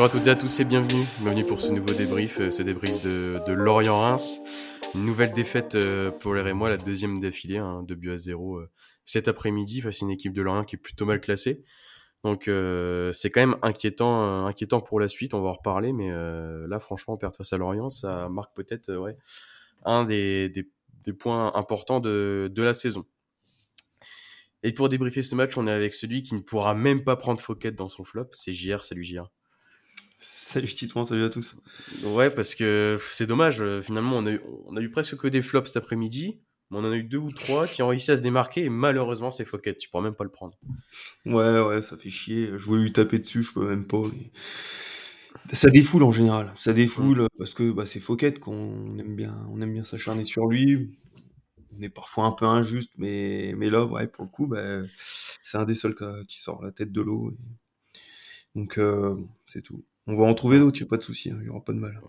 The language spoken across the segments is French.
Bonjour à toutes et à tous et bienvenue. Bienvenue pour ce nouveau débrief, euh, ce débrief de, de Lorient-Reims. Une nouvelle défaite euh, pour les Rémois, la deuxième d'affilée, hein, 2 buts à 0 euh, cet après-midi face à une équipe de Lorient qui est plutôt mal classée. Donc c'est quand même inquiétant, inquiétant pour la suite, on va en reparler, mais là franchement perdre face à Lorient, ça marque peut-être ouais, un des, des, des, points importants de, de la saison. Et pour débriefer ce match, on est avec celui qui ne pourra même pas prendre Fouquet dans son flop, c'est JR, salut JR. Salut Titouan, salut à tous? Ouais, parce que c'est dommage, euh, finalement, on a, eu, on a eu presque que des flops cet après-midi, mais on en a eu deux ou trois qui ont réussi à se démarquer, et malheureusement, c'est Fouquet, tu pourras même pas le prendre. Ouais, ouais, ça fait chier. Je voulais lui taper dessus, je peux même pas. Ça défoule en général, ça défoule parce que bah, c'est Fouquet qu'on aime bien, on aime bien s'acharner sur lui. On est parfois un peu injuste, mais, mais là, ouais, pour le coup, bah, c'est un des seuls qui sort la tête de l'eau. Donc, euh, c'est tout. On va en trouver d'autres, il n'y a pas de souci, hein, il n'y aura pas de mal.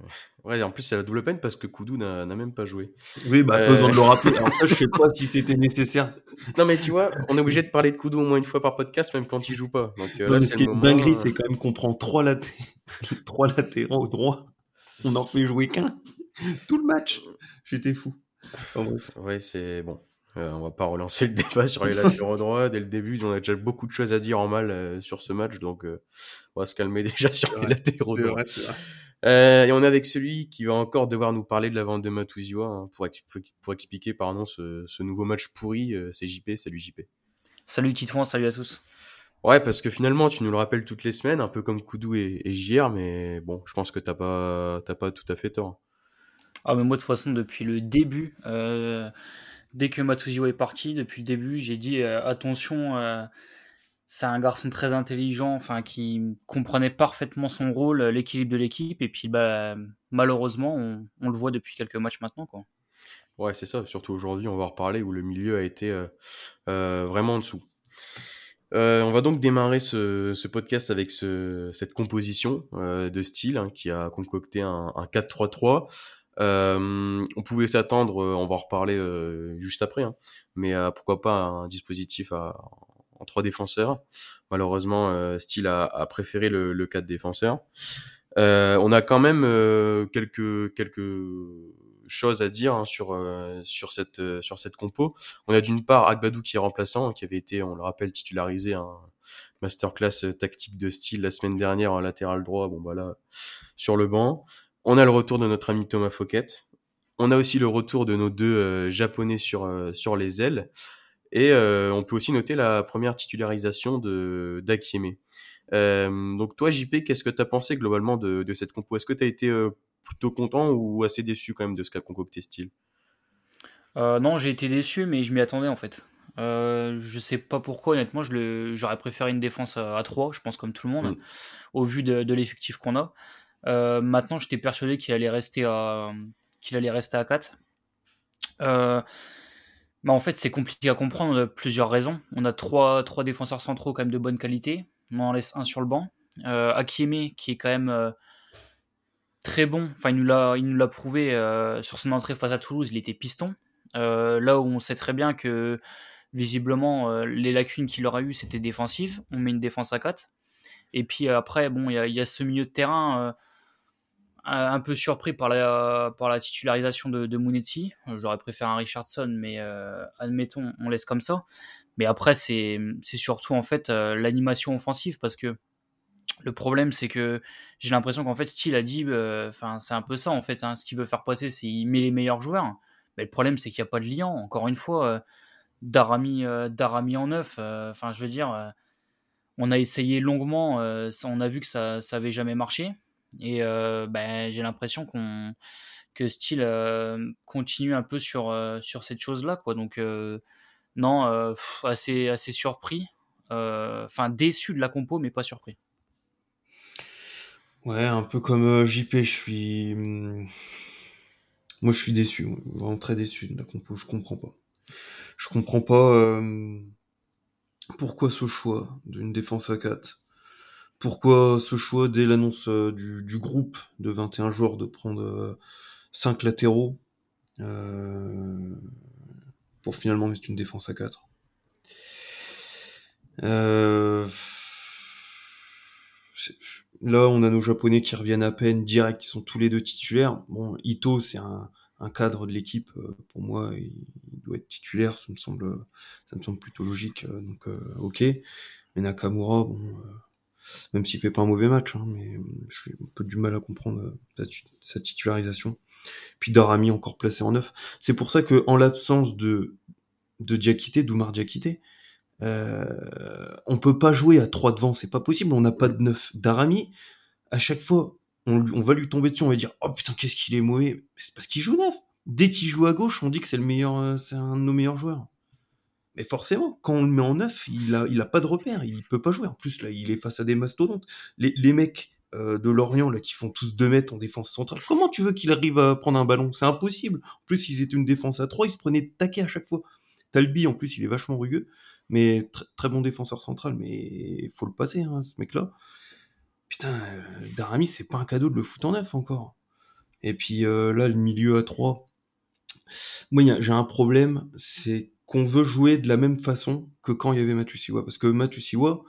Ouais, en plus, c'est la double peine parce que Koudou n'a même pas joué. Oui, bah, besoin de le rappeler. Alors, ça, je sais pas si c'était nécessaire. Non, mais tu vois, on est obligé de parler de Koudou au moins une fois par podcast, même quand il joue pas. Donc, euh, là, ce qui est dinguerie, c'est quand même qu'on prend trois, laté... trois latéraux au droit. On en fait jouer qu'un. Tout le match. J'étais fou. ouais, c'est bon. Euh, on va pas relancer le débat sur les latéraux droits dès le début. On a déjà beaucoup de choses à dire en mal euh, sur ce match, donc euh, on va se calmer déjà sur les latéraux droits. et on est avec celui qui va encore devoir nous parler de la vente de Matuziwa hein, pour, pour, expliquer pardon ce, ce nouveau match pourri. c'est JP, salut JP. Salut Titouan, salut à tous. Ouais, parce que finalement, tu nous le rappelles toutes les semaines, un peu comme Koudou et, et JR, mais bon, je pense que t'as pas, t'as pas tout à fait tort. Ah, mais moi, de toute façon, depuis le début, euh, dès que Matsuziwa est parti, depuis le début, j'ai dit euh, attention, euh, c'est un garçon très intelligent, enfin qui comprenait parfaitement son rôle, l'équilibre de l'équipe, et puis bah malheureusement, on, le voit depuis quelques matchs maintenant, quoi. Ouais, c'est ça. Surtout aujourd'hui, on va reparler où le milieu a été euh, vraiment en dessous. on va donc démarrer ce, podcast avec cette composition de style hein, qui a concocté un 4-3-3 euh, on pouvait s'attendre, euh, on va en reparler euh, juste après, hein, mais pourquoi pas un dispositif à, en trois défenseurs. Malheureusement, Steele a, préféré le, le 4 défenseurs. on a quand même quelques quelques choses à dire hein, sur sur cette sur cette compo. On a d'une part Agbadou qui est remplaçant, qui avait été, on le rappelle, titularisé un masterclass tactique de style la semaine dernière en latéral droit. Bon voilà, sur le banc. On a le retour de notre ami Thomas Fouquet. On a aussi le retour de nos deux euh, japonais sur euh, sur les ailes. Et euh, on peut aussi noter la première titularisation de d'Akieme. donc toi, JP, qu'est-ce que tu as pensé globalement de, de cette compo? Est-ce que tu as été plutôt content ou assez déçu quand même de ce qu'a concocté Style Non, j'ai été déçu, mais je m'y attendais en fait. Euh, je sais pas pourquoi, honnêtement, j'aurais préféré une défense à, 3, je pense comme tout le monde, mm. au vu de, de l'effectif qu'on a. Euh, maintenant, j'étais persuadé qu'il allait rester à qu'il allait rester à 4. Euh, bah en fait, c'est compliqué à comprendre de plusieurs raisons. On a trois, trois défenseurs centraux quand même de bonne qualité. On en laisse un sur le banc. Euh, qui est quand même euh, très bon. Enfin, il nous l'a, il nous prouvé euh, sur son entrée face à Toulouse. Il était piston. Euh, là où on sait très bien que visiblement les lacunes qu'il aura eu c'était défensive. On met une défense à 4. Et puis après, bon, il a, y a, ce milieu de terrain un peu surpris par la, par la titularisation de, de J'aurais préféré un Richardson, mais euh, admettons, on laisse comme ça. Mais après, c'est surtout en fait euh, l'animation offensive parce que le problème, c'est que j'ai l'impression qu'en fait, Steele a dit, euh, c'est un peu ça en fait. Hein, ce qu'il veut faire passer, c'est il met les meilleurs joueurs. Mais le problème, c'est qu'il n'y a pas de lien. Encore une fois, Darami, Darami en neuf. Enfin, je veux dire, on a essayé longuement. on a vu que ça, ça jamais marché. Et euh, ben, j'ai l'impression que Steele euh, continue un peu sur, euh, sur cette chose-là. Donc, non, assez, assez surpris. Enfin, déçu de la compo, mais pas surpris. Ouais, un peu comme JP, je suis. Hmm, moi, je suis déçu, vraiment très déçu de la compo. Je comprends pas. Je comprends pas pourquoi ce choix d'une défense à 4 pourquoi ce choix dès l'annonce euh, du, groupe de 21 joueurs de prendre 5 euh, latéraux euh, pour finalement mettre une défense à 4 euh, Là, on a nos Japonais qui reviennent à peine direct, qui sont tous les deux titulaires. Bon, Ito, c'est un, cadre de l'équipe. Pour moi, il, doit être titulaire. Ça me semble, ça me semble plutôt logique. Donc, ok. Mais Nakamura, bon, même s'il fait pas un mauvais match, hein, mais j'ai un peu du mal à comprendre sa, titularisation. Puis Darami encore placé en neuf. C'est pour ça que, en l'absence de de Diakité, d'Oumar Diakité, euh, on peut pas jouer à 3 devant, c'est pas possible, on n'a pas de 9. Darami, à chaque fois, on, on, va lui tomber dessus, on va dire Oh putain, qu'est-ce qu'il est mauvais C'est parce qu'il joue neuf. Dès qu'il joue à gauche, on dit que c'est le meilleur, euh, c'est un de nos meilleurs joueurs. Mais forcément, quand on le met en neuf, il a, il a pas de repère, il peut pas jouer. En plus, là, il est face à des mastodontes. Les, les mecs euh, de Lorient, là, qui font tous 2 mètres en défense centrale, comment tu veux qu'il arrive à prendre un ballon? C'est impossible. En plus, ils étaient une défense à 3, ils se prenaient taquet à chaque fois. Talbi, en plus, il est vachement rugueux mais très bon défenseur central, mais il faut le passer, hein, ce mec-là. Putain, euh, Darami, c'est pas un cadeau de le foutre en neuf encore. Et puis euh, là, le milieu à 3, moi j'ai un problème, c'est qu'on veut jouer de la même façon que quand il y avait Matusiwa. Parce que Matusiwa,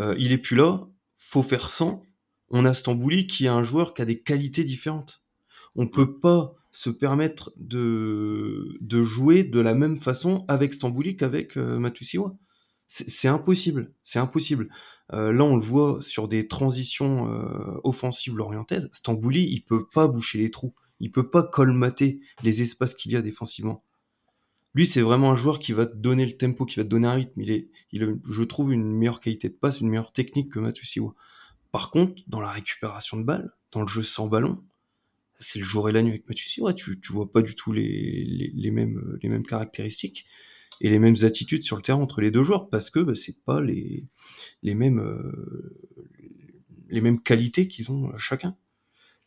euh, il est plus là, faut faire sans. On a Stambouli qui est un joueur qui a des qualités différentes. On peut pas se permettre de, jouer de la même façon avec Stambouli qu'avec euh, Matusiwa. C'est impossible, c'est impossible. Euh, là, on le voit sur des transitions offensives lorientaises. Stambouli, il peut pas boucher les trous, il peut pas colmater les espaces qu'il y a défensivement. Lui, c'est vraiment un joueur qui va te donner le tempo, qui va te donner un rythme. Il est, il je trouve, une meilleure qualité de passe, une meilleure technique que Matusiwa. Par contre, dans la récupération de balles, dans le jeu sans ballon, c'est le jour et la nuit avec ouais, tu, tu vois pas du tout les, les, mêmes, les mêmes caractéristiques et les mêmes attitudes sur le terrain entre les deux joueurs parce que bah, c'est pas les, les mêmes euh, les mêmes qualités qu'ils ont chacun.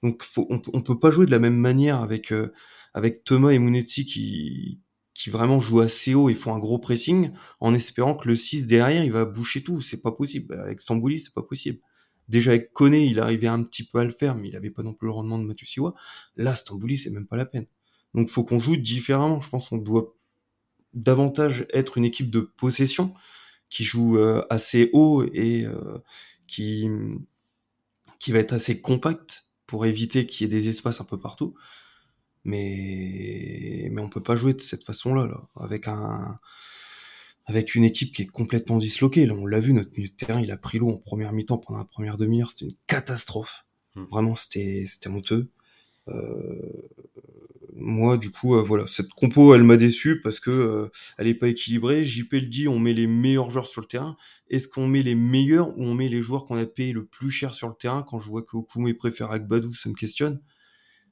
Donc faut, on, on peut pas jouer de la même manière avec euh, avec Thomas et Munetsi qui qui vraiment jouent assez haut et font un gros pressing en espérant que le 6 derrière il va boucher tout, c'est pas possible. Avec Stambouli, c'est pas possible. Déjà avec Kone, il arrivait un petit peu à le faire, mais il avait pas non plus le rendement de Matusiwa. Là, Stambouli, c'est même pas la peine. Donc faut qu'on joue différemment. Je pense qu'on doit davantage être une équipe de possession qui joue euh, assez haut et euh, qui qui va être assez compact pour éviter qu'il y ait des espaces un peu partout. Mais mais on peut pas jouer de cette façon-là là, avec un avec une équipe qui est complètement disloquée. Là, on l'a vu, notre milieu de terrain, il a pris l'eau en première mi-temps pendant la première demi-heure. C'était une catastrophe. Hmm. Vraiment, c'était, c'était honteux. Euh, moi, du coup, euh, voilà, cette compo, elle m'a déçu parce que euh, elle est pas équilibrée. JP le dit, on met les meilleurs joueurs sur le terrain. Est-ce qu'on met les meilleurs ou on met les joueurs qu'on a payé le plus cher sur le terrain? Quand je vois que Okume préfère Agbadou, ça me questionne.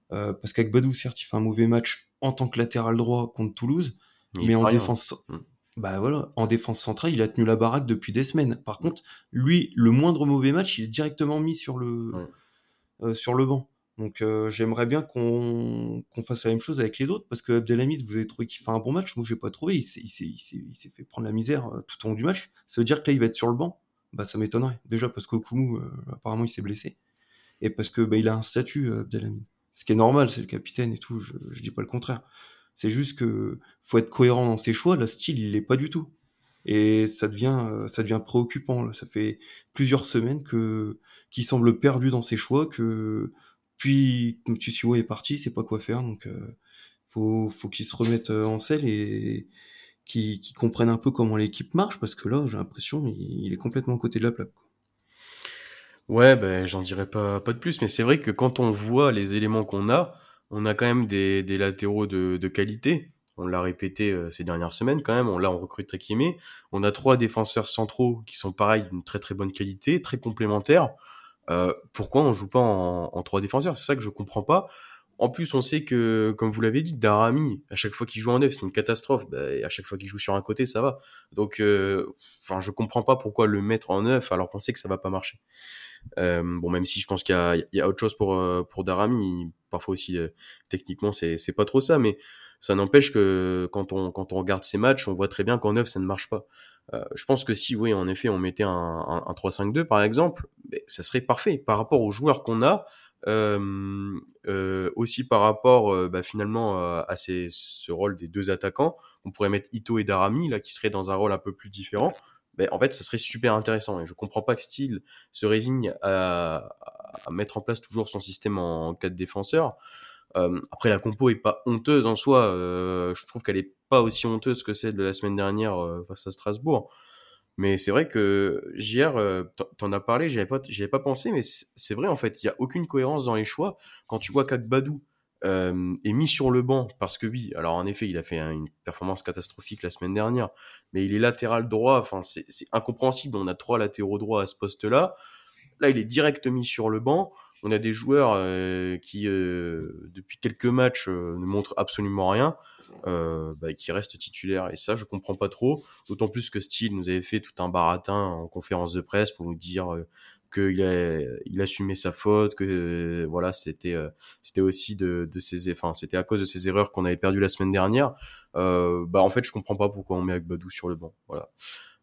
Parce qu'Agbadou, certes, il fait un mauvais match en tant que latéral droit contre Toulouse, mais en défense, hmm bah voilà, en défense centrale, il a tenu la baraque depuis des semaines. Par contre, lui, le moindre mauvais match, il est directement mis sur le, euh, sur le banc. Donc euh, j'aimerais bien qu'on fasse la même chose avec les autres, parce que Abdelhamid, vous avez trouvé qu'il fait un bon match, moi j'ai pas trouvé, il s'est fait prendre la misère euh, tout au long du match. Ça veut dire que là il va être sur le banc Bah ça m'étonnerait. Déjà parce qu'Okumu, apparemment il s'est blessé, et parce que bah, il a un statut, Abdelhamid. Ce qui est normal, c'est le capitaine et tout, je, je dis pas le contraire. C'est juste que faut être cohérent dans ses choix. Le style, il l'est pas du tout. Et ça devient, euh, ça devient préoccupant. Là. Ça fait plusieurs semaines que qu'il semble perdu dans ses choix, que puis Mtusiwo est parti, c'est pas quoi faire. Donc euh, faut, faut qu'il se remette euh, en selle et qu'il comprenne un peu comment l'équipe marche, parce que là, j'ai l'impression il, est complètement à côté de la plaque. Ouais, ben j'en dirais pas, pas de plus, mais c'est vrai que quand on voit les éléments qu'on a, on a quand même des, des latéraux de, de qualité. On l'a répété euh, ces dernières semaines quand même. On, là, on recrute Trekimé. On a trois défenseurs centraux qui sont pareils d'une très très bonne qualité, très complémentaires. Euh, pourquoi on joue pas en, en trois défenseurs? C'est ça que je comprends pas. En plus, on sait que, comme vous l'avez dit, Darami, à chaque fois qu'il joue en neuf, c'est une catastrophe. Bah, à chaque fois qu'il joue sur un côté, ça va. Donc, euh, enfin, je comprends pas pourquoi le mettre en neuf alors qu'on sait que ça va pas marcher. Euh, bon, même si je pense qu'il y, a, autre chose pour euh, pour Darami, parfois aussi techniquement c'est c'est pas trop ça, mais ça n'empêche que quand on quand on regarde ces matchs, on voit très bien qu'en neuf ça ne marche pas. Je pense que si oui en effet on mettait un, un, un 3-5-2 par exemple, ça serait parfait par rapport aux joueurs qu'on a. Aussi par rapport bah, finalement à ce rôle des deux attaquants, on pourrait mettre Ito et Darami là qui seraient dans un rôle un peu plus différent ben, en fait, ça serait super intéressant. Et je comprends pas que Steele se résigne à, mettre en place toujours son système en, 4 défenseurs. Euh, après, la compo est pas honteuse en soi. Euh, je trouve qu'elle est pas aussi honteuse que celle de la semaine dernière face à Strasbourg. Mais c'est vrai que JR, euh, t'en as parlé, j'y avais pas, avais pas pensé, mais c'est vrai en fait, il y a aucune cohérence dans les choix. Quand tu vois qu'Akbadou euh, est mis sur le banc, parce que oui, alors en effet, il a fait une performance catastrophique la semaine dernière, mais il est latéral droit, enfin c'est incompréhensible. On a trois latéraux droits à ce poste-là. Là, il est direct mis sur le banc. On a des joueurs euh, qui, euh, depuis quelques matchs, euh, ne montrent absolument rien, bah, qui restent titulaires. Et ça, je comprends pas trop. D'autant plus que Steele nous avait fait tout un baratin en conférence de presse pour nous dire qu'il a, il assumait sa faute, que voilà, c'était, c'était aussi de, de ses, enfin, c'était à cause de ses erreurs qu'on avait perdu la semaine dernière. bah, en fait, je comprends pas pourquoi on met Agbadou sur le banc. Voilà.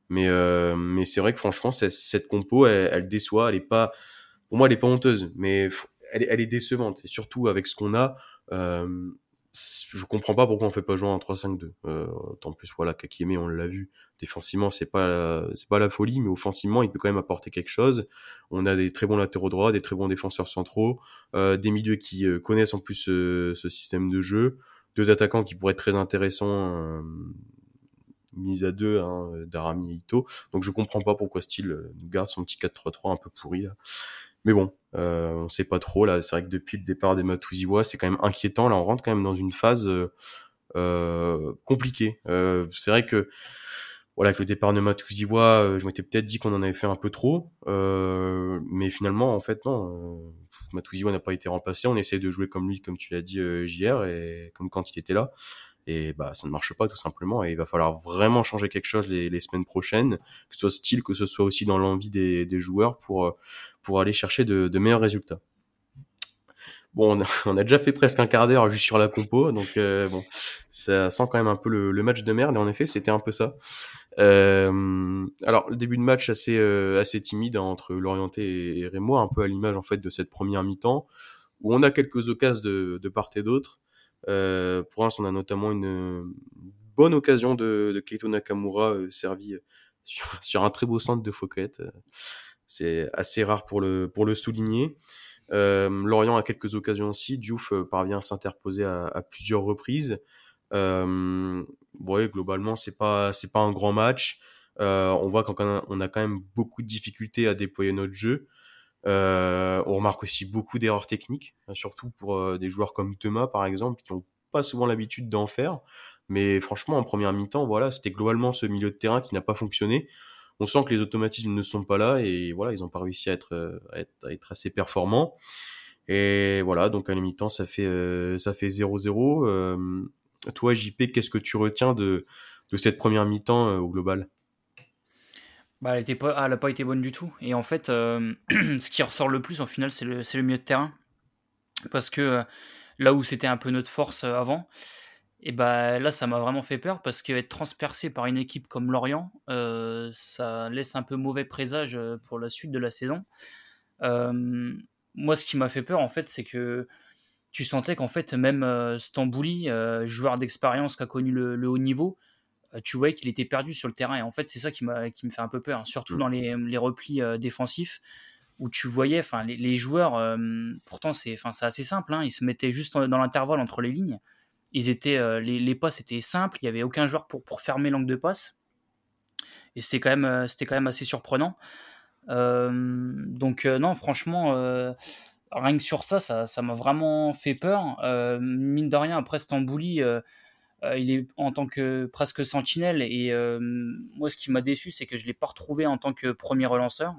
Mais, mais c'est vrai que franchement, cette compo, elle, elle déçoit. Elle est pas pour moi, elle est pas honteuse, mais elle est, elle est décevante. Et surtout avec ce qu'on a, euh, je comprends pas pourquoi on fait pas jouer en 3-5-2. Euh, en plus, voilà, Kakime, on l'a vu, défensivement, c'est pas, c'est pas la folie, mais offensivement, il peut quand même apporter quelque chose. On a des très bons latéraux droits, des très bons défenseurs centraux, euh, des milieux qui euh, connaissent en plus euh, ce système de jeu, deux attaquants qui pourraient être très intéressants, euh, mis à deux, hein, Darami et Ito. Donc je comprends pas pourquoi Steele garde son petit 4-3-3 un peu pourri là. Mais bon, euh, on sait pas trop. Là, c'est vrai que depuis le départ des Matuziwa, c'est quand même inquiétant. Là, on rentre quand même dans une phase euh, euh compliquée. Euh, c'est vrai que voilà, que le départ de Matuziwa, euh, je m'étais peut-être dit qu'on en avait fait un peu trop, mais finalement, en fait, non. Matuziwa n'a pas été remplacé. On essaie de jouer comme lui, comme tu l'as dit hier, et comme quand il était là et bah ça ne marche pas tout simplement. Et il va falloir vraiment changer quelque chose les, les semaines prochaines que ce soit style que ce soit aussi dans l'envie des, des, joueurs pour pour aller chercher de, de meilleurs résultats. Bon on a, déjà fait presque un quart d'heure juste sur la compo donc euh, bon ça sent quand même un peu le, le, match de merde. Et en effet c'était un peu ça. Euh, alors le début de match assez euh, assez timide entre Lorienté et, et Rémois un peu à l'image en fait de cette première mi-temps où on a quelques occasions de, de part et d'autre euh, pour l'instant, on a notamment une bonne occasion de, de Keito Nakamura euh, servi euh, sur, sur, un très beau centre de Fouquet. C'est assez rare pour le, pour le souligner. Euh, Lorient a quelques occasions aussi. Diouf parvient à s'interposer à, à, plusieurs reprises. Euh, ouais, globalement, c'est pas c'est pas un grand match. Euh, on voit qu'on on a quand même beaucoup de difficultés à déployer notre jeu. Euh, on remarque aussi beaucoup d'erreurs techniques, hein, surtout pour euh, des joueurs comme Thomas par exemple, qui ont pas souvent l'habitude d'en faire. Mais franchement, en première mi-temps, voilà, c'était globalement ce milieu de terrain qui n'a pas fonctionné. On sent que les automatismes ne sont pas là et voilà, ils n'ont pas réussi à être, euh, assez performants. Et voilà, donc à la mi-temps, ça fait euh, ça fait 0-0. Euh, toi, JP, qu'est-ce que tu retiens de, cette première mi-temps euh, au global? Bah, elle, était pas, été bonne du tout. Et en fait, euh, ce qui ressort le plus, en final, c'est le, le milieu de terrain. Parce que euh, là où c'était un peu notre force euh, avant, et bah là, ça m'a vraiment fait peur parce qu'être transpercé par une équipe comme Lorient, ça laisse un peu mauvais présage pour la suite de la saison. Moi, ce qui m'a fait peur, en fait, c'est que tu sentais qu'en fait, même Stambouli, joueur d'expérience qui a connu le, haut niveau, tu voyais qu'il était perdu sur le terrain. Et en fait, c'est ça qui, qui me fait un peu peur, hein. surtout dans les, les replis euh, défensifs, où tu voyais enfin les, les, joueurs, euh, pourtant c'est assez simple, hein, ils se mettaient juste dans l'intervalle entre les lignes. Ils étaient, euh, les, les, passes étaient simples, il n'y avait aucun joueur pour, pour fermer l'angle de passe. Et c'était quand, même, quand même assez surprenant. donc, non, franchement rien que sur ça, ça m'a vraiment fait peur. Euh, mine de rien, après Stambouli, euh, euh, il est en tant que presque sentinelle et euh, moi ce qui m'a déçu c'est que je l'ai pas retrouvé en tant que premier relanceur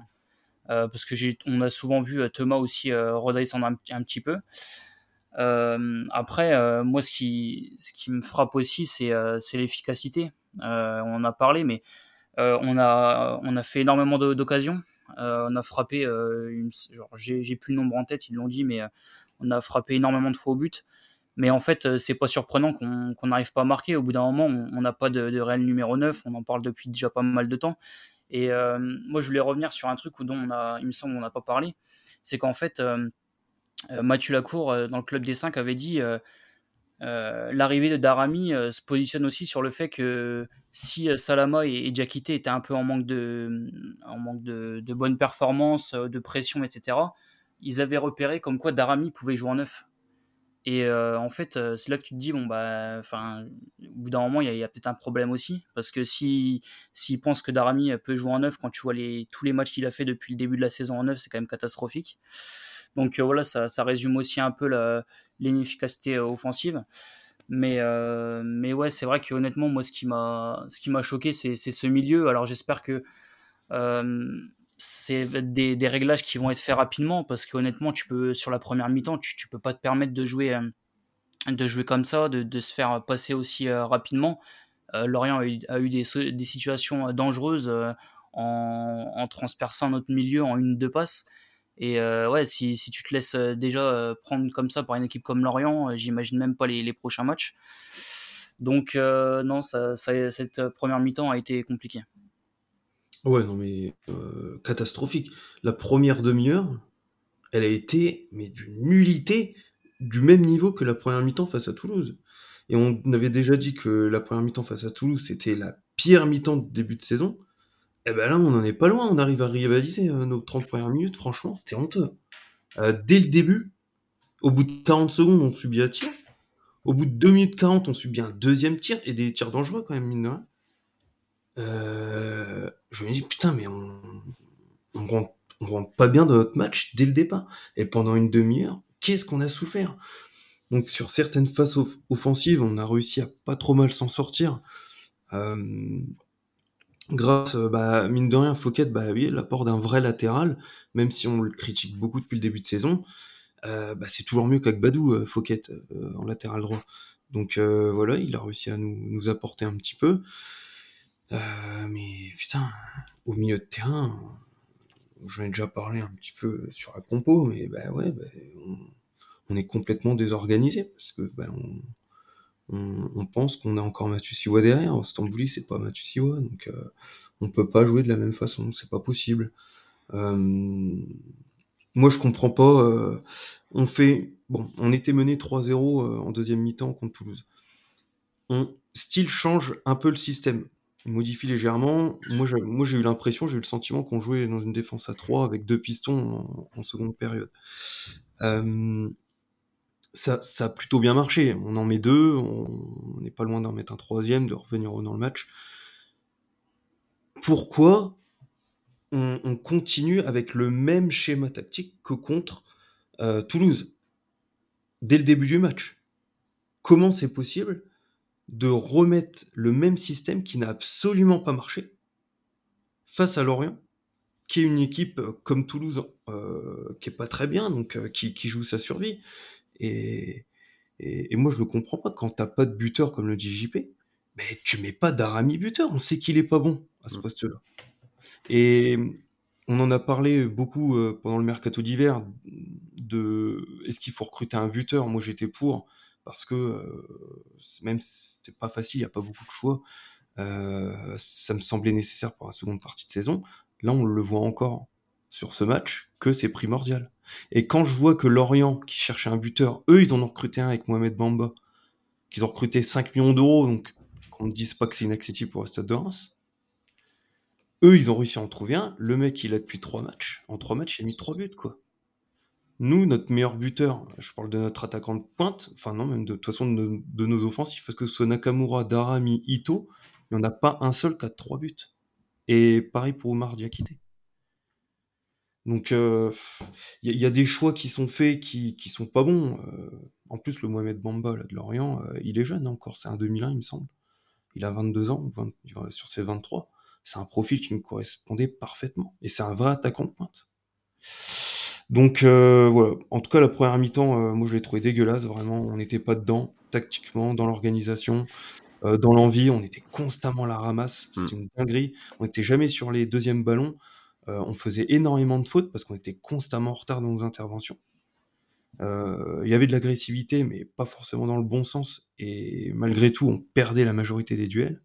euh, parce que j'ai on a souvent vu Thomas aussi redescendre un, petit peu. Après moi ce qui me frappe aussi c'est l'efficacité. On en a parlé mais on a on a fait énormément d'occasions. On a frappé j'ai plus le nombre en tête ils l'ont dit mais on a frappé énormément de faux buts mais en fait, euh, c'est pas surprenant qu'on n'arrive pas à marquer. Au bout d'un moment, on n'a pas de, réel numéro 9. On en parle depuis déjà pas mal de temps. Et euh, moi, je voulais revenir sur un truc dont on a, il me semble, on n'a pas parlé. C'est qu'en fait, euh, Mathieu Lacour, dans le club des 5, avait dit euh, l'arrivée de Darami se positionne aussi sur le fait que si Salama et, et étaient un peu en manque de, en manque de, de bonnes performances, de pression, etc., ils avaient repéré comme quoi Darami pouvait jouer en neuf. Et euh, en fait, euh, c'est là que tu te dis, bon, bah, enfin, au bout d'un moment, il y a, peut-être un problème aussi. Parce que s'il si, pense que Darami peut jouer en neuf, quand tu vois les, tous les matchs qu'il a fait depuis le début de la saison en neuf, c'est quand même catastrophique. Donc euh, voilà, ça, ça, résume aussi un peu l'inefficacité offensive. Mais, mais ouais, c'est vrai que honnêtement, moi, ce qui m'a choqué, c'est ce milieu. Alors j'espère que c'est des, des, réglages qui vont être faits rapidement parce qu'honnêtement, tu peux sur la première mi-temps, tu, tu peux pas te permettre de jouer, euh, de jouer comme ça, de, de se faire passer aussi euh, rapidement. Euh, Lorient a eu, des, des, situations dangereuses en, en, transperçant notre milieu en une deux passes. Et ouais, si, si, tu te laisses déjà prendre comme ça par une équipe comme Lorient, j'imagine même pas les, les, prochains matchs. Donc non, ça, cette première mi-temps a été compliquée. Ouais, non, mais euh, catastrophique. La première demi-heure, elle a été, mais d'une nullité, du même niveau que la première mi-temps face à Toulouse. Et on avait déjà dit que la première mi-temps face à Toulouse, c'était la pire mi-temps de début de saison. Et eh ben là, on n'en est pas loin. On arrive à rivaliser euh, nos 30 premières minutes. Franchement, c'était honteux. Euh, dès le début, au bout de 40 secondes, on subit un tir. Au bout de 2 minutes 40, on subit un deuxième tir et des tirs dangereux quand même, mine. Euh, je me dis, putain, mais on, on, rentre, pas bien dans notre match dès le départ. Et pendant une demi-heure, qu'est-ce qu'on a souffert? Donc sur certaines phases offensives, on a réussi à pas trop mal s'en sortir. Euh, grâce, bah, mine de rien, Fouquet, bah oui, l'apport d'un vrai latéral, même si on le critique beaucoup depuis le début de saison, euh, bah, c'est toujours mieux qu'Agbadou, euh, Fouquet, euh, en latéral droit. Donc euh, voilà, il a réussi à nous apporter un petit peu. Euh, mais putain, au milieu de terrain, j'en ai déjà parlé un petit peu sur la compo, mais bah ouais, bah, on, est complètement désorganisé parce que bah, on, pense qu'on a encore Mathieu Siwa derrière. Stambouli, c'est pas Mathieu Siwa, donc euh, on peut pas jouer de la même façon, c'est pas possible. Euh, moi, je comprends pas. On fait bon, on était mené 3-0 euh, en deuxième mi-temps contre Toulouse. On style change un peu le système modifie légèrement. Moi, j'ai, eu l'impression, j'ai eu le sentiment qu'on jouait dans une défense à 3 avec deux pistons en, seconde période. Ça, a plutôt bien marché. On en met deux, on n'est pas loin d'en mettre un troisième, de revenir dans le match. Pourquoi on, on continue avec le même schéma tactique que contre euh, Toulouse? Dès le début du match Comment c'est possible de remettre le même système qui n'a absolument pas marché face à Lorient, qui est une équipe euh, comme Toulouse euh, qui est pas très bien, donc euh, qui, qui, joue sa survie. Et, et, et, moi je le comprends pas quand t'as pas de buteur comme le dit JP, mais tu mets pas d'Arami buteur, on sait qu'il est pas bon à ce mm. poste-là. Et on en a parlé beaucoup pendant le mercato d'hiver de est-ce qu'il faut recruter un buteur? Moi j'étais pour parce que euh, même si c'est pas facile, il n'y a pas beaucoup de choix, euh, ça me semblait nécessaire pour la seconde partie de saison. Là, on le voit encore sur ce match que c'est primordial. Et quand je vois que Lorient, qui cherchait un buteur, eux, ils en ont recruté un avec Mohamed Bamba, qu'ils ont recruté 5 millions d'euros, donc qu'on ne dise pas que c'est inaccessible pour le Stade de Reims. Eux, ils ont réussi à en trouver un. Le mec, il a depuis 3 matchs. En 3 matchs, il a mis 3 buts, quoi. Nous, notre meilleur buteur, je parle de notre attaquant de pointe, enfin non, même de, toute façon de, nos offensifs, parce que ce Nakamura, Darami, Ito, il n'y en a pas un seul qui a trois buts. Et pareil pour Omar Diakité. Donc il euh, y, y, a des choix qui sont faits qui, qui sont pas bons. Euh, en plus, le Mohamed Bamba de Lorient, euh, il est jeune encore, c'est un 2001 il me semble. Il a 22 ans, 20, sur ses 23. C'est un profil qui me correspondait parfaitement. Et c'est un vrai attaquant de pointe. Donc euh, voilà, en tout cas la première mi-temps, euh, moi je l'ai trouvé dégueulasse, vraiment, on n'était pas dedans, tactiquement, dans l'organisation, euh, dans l'envie, on était constamment à la ramasse, c'était mmh. une dinguerie, on n'était jamais sur les deuxièmes ballons, on faisait énormément de fautes parce qu'on était constamment en retard dans nos interventions. Il y avait de l'agressivité, mais pas forcément dans le bon sens, et malgré tout, on perdait la majorité des duels.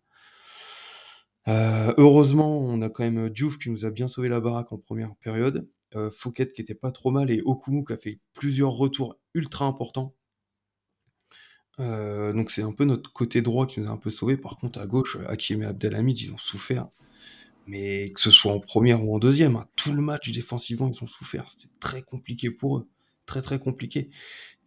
Heureusement, on a quand même Diouf qui nous a bien sauvé la baraque en première période euh, Fouquet qui était pas trop mal et Okumu qui a fait plusieurs retours ultra importants. Euh, donc c'est un peu notre côté droit qui nous a un peu sauvé. Par contre, à gauche, Hakim et Abdelhamid, ils ont souffert. Mais que ce soit en première ou en deuxième, hein, tout le match défensivement, ils ont souffert. C'était très compliqué pour eux. Très très compliqué.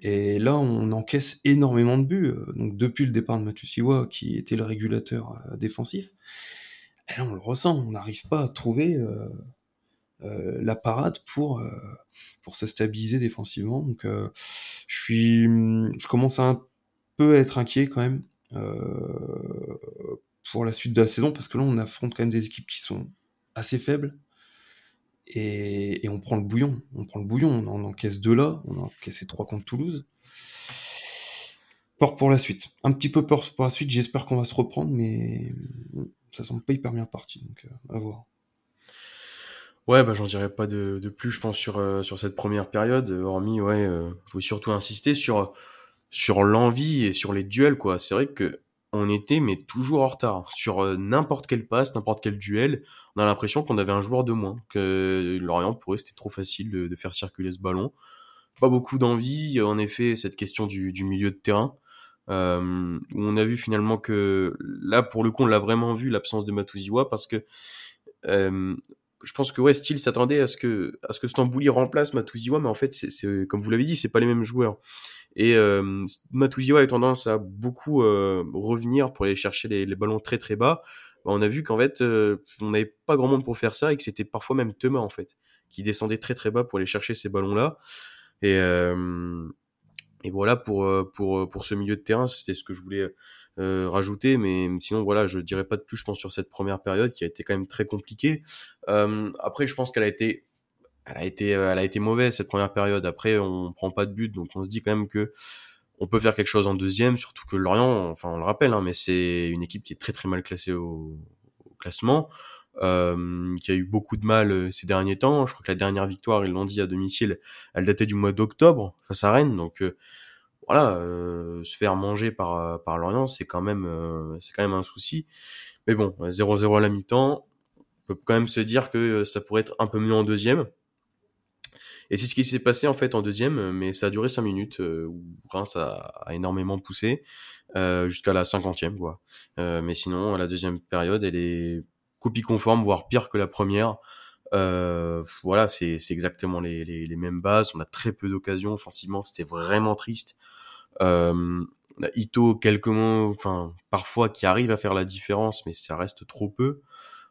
Et là, on encaisse énormément de buts. Euh, donc depuis le départ de Matusiwa, qui était le régulateur défensif, et on le ressent. On n'arrive pas à trouver la parade pour, pour se stabiliser défensivement. Donc je suis, je commence à un peut être inquiet quand même euh, pour la suite de la saison parce que là on affronte quand même des équipes qui sont assez faibles et, on prend le bouillon. On prend le bouillon, on en encaisse deux là, on a encaissé trois contre Toulouse. Peur pour la suite. Un petit peu peur pour la suite, j'espère qu'on va se reprendre, mais ça semble pas hyper bien parti, donc euh, à voir. Ouais, bah j'en dirais pas de, plus, je pense, sur, euh, sur cette première période, hormis, ouais, je voulais surtout insister sur sur l'envie et sur les duels quoi. C'est vrai que on était mais toujours en retard sur euh, n'importe quel passe, n'importe quel duel. On a l'impression qu'on avait un joueur de moins, que Lorient pour eux c'était trop facile de, faire circuler ce ballon. Pas beaucoup d'envie. En effet, cette question du, milieu de terrain. Euh, où on a vu finalement que là pour le coup on l'a vraiment vu l'absence de Matuziwa parce que euh, je pense que ouais, Steele s'attendait à ce que à ce que Stambouli remplace Matuziwa, mais en fait, c'est comme vous l'avez dit, c'est pas les mêmes joueurs. Et euh, Matuziwa a tendance à beaucoup euh, revenir pour aller chercher les, ballons très très bas. Bah, on a vu qu'en fait, euh, on n'avait pas grand monde pour faire ça et que c'était parfois même Thomas en fait qui descendait très très bas pour aller chercher ces ballons là. Et euh, et voilà pour euh, pour pour ce milieu de terrain, c'était ce que je voulais euh, rajouter, mais sinon voilà, je dirais pas de plus, je pense sur cette première période qui a été quand même très compliquée. Euh, après, je pense qu'elle a été, elle a été, euh, elle a été mauvaise cette première période. Après, on prend pas de but, donc on se dit quand même que on peut faire quelque chose en deuxième, surtout que Lorient, enfin on le rappelle, hein, mais c'est une équipe qui est très très mal classée au, au classement. Euh, qui a eu beaucoup de mal ces derniers temps. Je crois que la dernière victoire, ils l'ont dit à domicile, elle datait du mois d'octobre face à Rennes. Donc voilà, euh, se faire manger par euh, par Lorient, c'est quand même euh, c'est quand même un souci. Mais bon, 0-0 à la mi-temps, on peut quand même se dire que ça pourrait être un peu mieux en deuxième. Et c'est ce qui s'est passé en fait en deuxième, mais ça a duré 5 minutes où Reims a, énormément poussé jusqu'à la cinquantième quoi. mais sinon, la deuxième période, elle est copie conforme, voire pire que la première. Euh, voilà, c'est exactement les, les, les, mêmes bases. On a très peu d'occasions offensivement. C'était vraiment triste. Euh, Ito quelques mots, enfin parfois qui arrive à faire la différence, mais ça reste trop peu.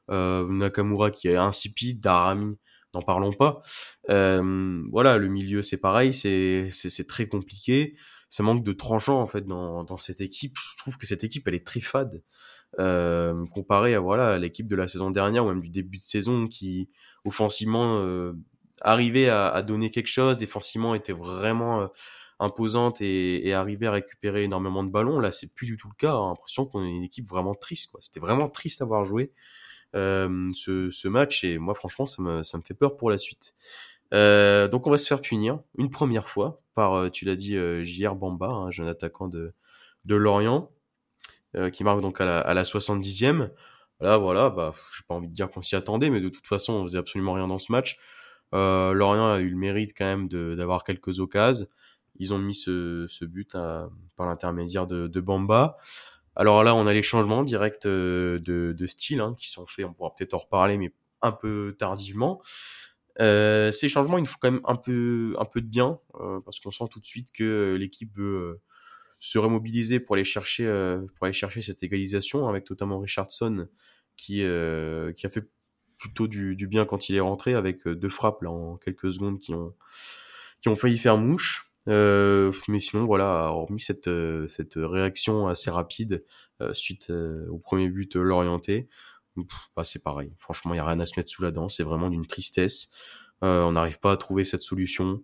Euh, Nakamura qui est insipide, Darami, n'en parlons pas. Euh, voilà, le milieu c'est pareil, c'est c'est très compliqué. Ça manque de tranchant en fait dans, dans cette équipe. Je trouve que cette équipe elle est très fade euh, comparé à voilà l'équipe de la saison dernière ou même du début de saison qui offensivement euh, arrivait à, à, donner quelque chose, défensivement était vraiment euh, imposante et, et, arrivait à récupérer énormément de ballons. Là, c'est plus du tout le cas. Hein. L'impression qu'on est une équipe vraiment triste. Quoi. C'était vraiment triste à voir jouer euh, ce, ce, match et moi, franchement, ça me, ça me fait peur pour la suite. Euh, donc, on va se faire punir une première fois par, euh, tu l'as dit, euh, JR Bamba, un jeune attaquant de, de Lorient. Euh, qui marque donc à la, à la 70e. Là, voilà, bah, j'ai pas envie de dire qu'on s'y attendait, mais de toute façon, on faisait absolument rien dans ce match. Euh, Lorient a eu le mérite quand même d'avoir quelques occasions. Ils ont mis ce, ce but à, par l'intermédiaire de, de, Bamba. Alors là, on a les changements directs euh, de, de style hein, qui sont faits. On pourra peut-être en reparler, mais un peu tardivement. Euh, ces changements, il faut quand même un peu, un peu de bien euh, parce qu'on sent tout de suite que l'équipe veut se remobiliser pour aller chercher euh, pour aller chercher cette égalisation avec notamment Richardson qui euh, qui a fait plutôt du, du, bien quand il est rentré avec euh, deux frappes là en quelques secondes qui ont qui ont failli faire mouche euh, mais sinon voilà hormis cette cette réaction assez rapide suite au premier but l'orienté bah, c'est pareil franchement il y a rien à se mettre sous la dent c'est vraiment d'une tristesse on n'arrive pas à trouver cette solution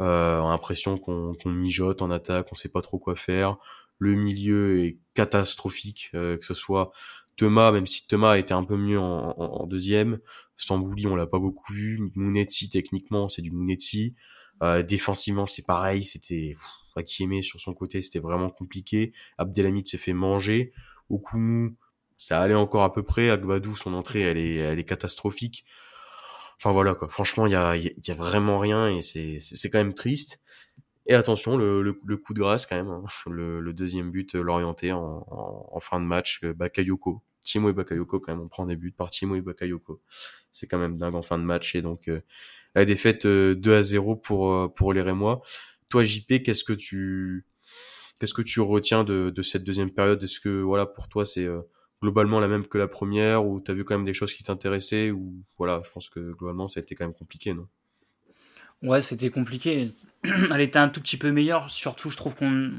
euh, on a l'impression qu'on mijote en attaque, on sait pas trop quoi faire. Le milieu est catastrophique, euh, que ce soit Thomas, même si Thomas été un peu mieux en, en, deuxième. Stambouli, on l'a pas beaucoup vu. Mounetsi, techniquement, c'est du Mounetsi. Euh, défensivement, c'est pareil. C'était Akimé sur son côté, c'était vraiment compliqué. Abdelhamid s'est fait manger. Okumu, ça allait encore à peu près. Agbadou, son entrée, elle est, elle est catastrophique. Enfin voilà quoi. Franchement, il y a, y a vraiment rien et c'est c'est quand même triste. Et attention, le, le, coup de grâce quand même, hein. le, deuxième but l'orienté en, en, fin de match, Bakayoko. Timo et Bakayoko quand même, on prend des buts par Timo et Bakayoko. C'est quand même dingue en fin de match et donc la défaite 2 à 0 pour pour les Rémois. Toi JP, qu'est-ce que tu qu'est-ce que tu retiens de, cette deuxième période? Est-ce que voilà pour toi c'est globalement la même que la première ou tu as vu quand même des choses qui t'intéressaient ou voilà, je pense que globalement ça a été quand même compliqué, non? Ouais, c'était compliqué. Elle était un tout petit peu meilleure. Surtout, je trouve qu'on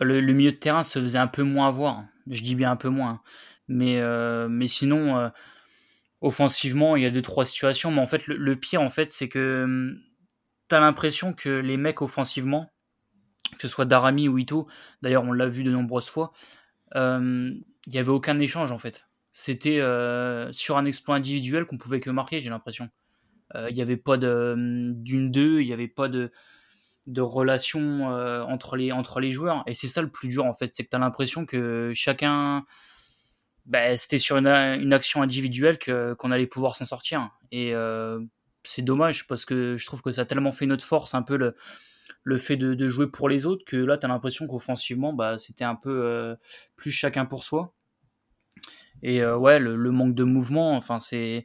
le, milieu de terrain se faisait un peu moins voir. Je dis bien un peu moins. Mais, euh, sinon, euh, offensivement, il y a deux, trois situations. Mais en fait, le, pire, en fait, c'est que hum, tu as l'impression que les mecs offensivement, que ce soit Darami ou Ito, d'ailleurs, on l'a vu de nombreuses fois, euh, il n'y avait aucun échange, en fait. C'était sur un exploit individuel qu'on pouvait que marquer, j'ai l'impression. Euh, il n'y avait pas hum, d'une deux, il n'y avait pas de, de relation euh, entre, les, entre les joueurs. Et c'est ça le plus dur en fait, c'est que tu as l'impression que chacun, bah, c'était sur une, action individuelle que, qu'on allait pouvoir s'en sortir. Et euh, c'est dommage parce que je trouve que ça a tellement fait notre force, un peu le, le fait de, de jouer pour les autres, que là tu as l'impression qu'offensivement, bah, c'était un peu plus chacun pour soi. Et ouais, le, le, manque de mouvement, enfin c'est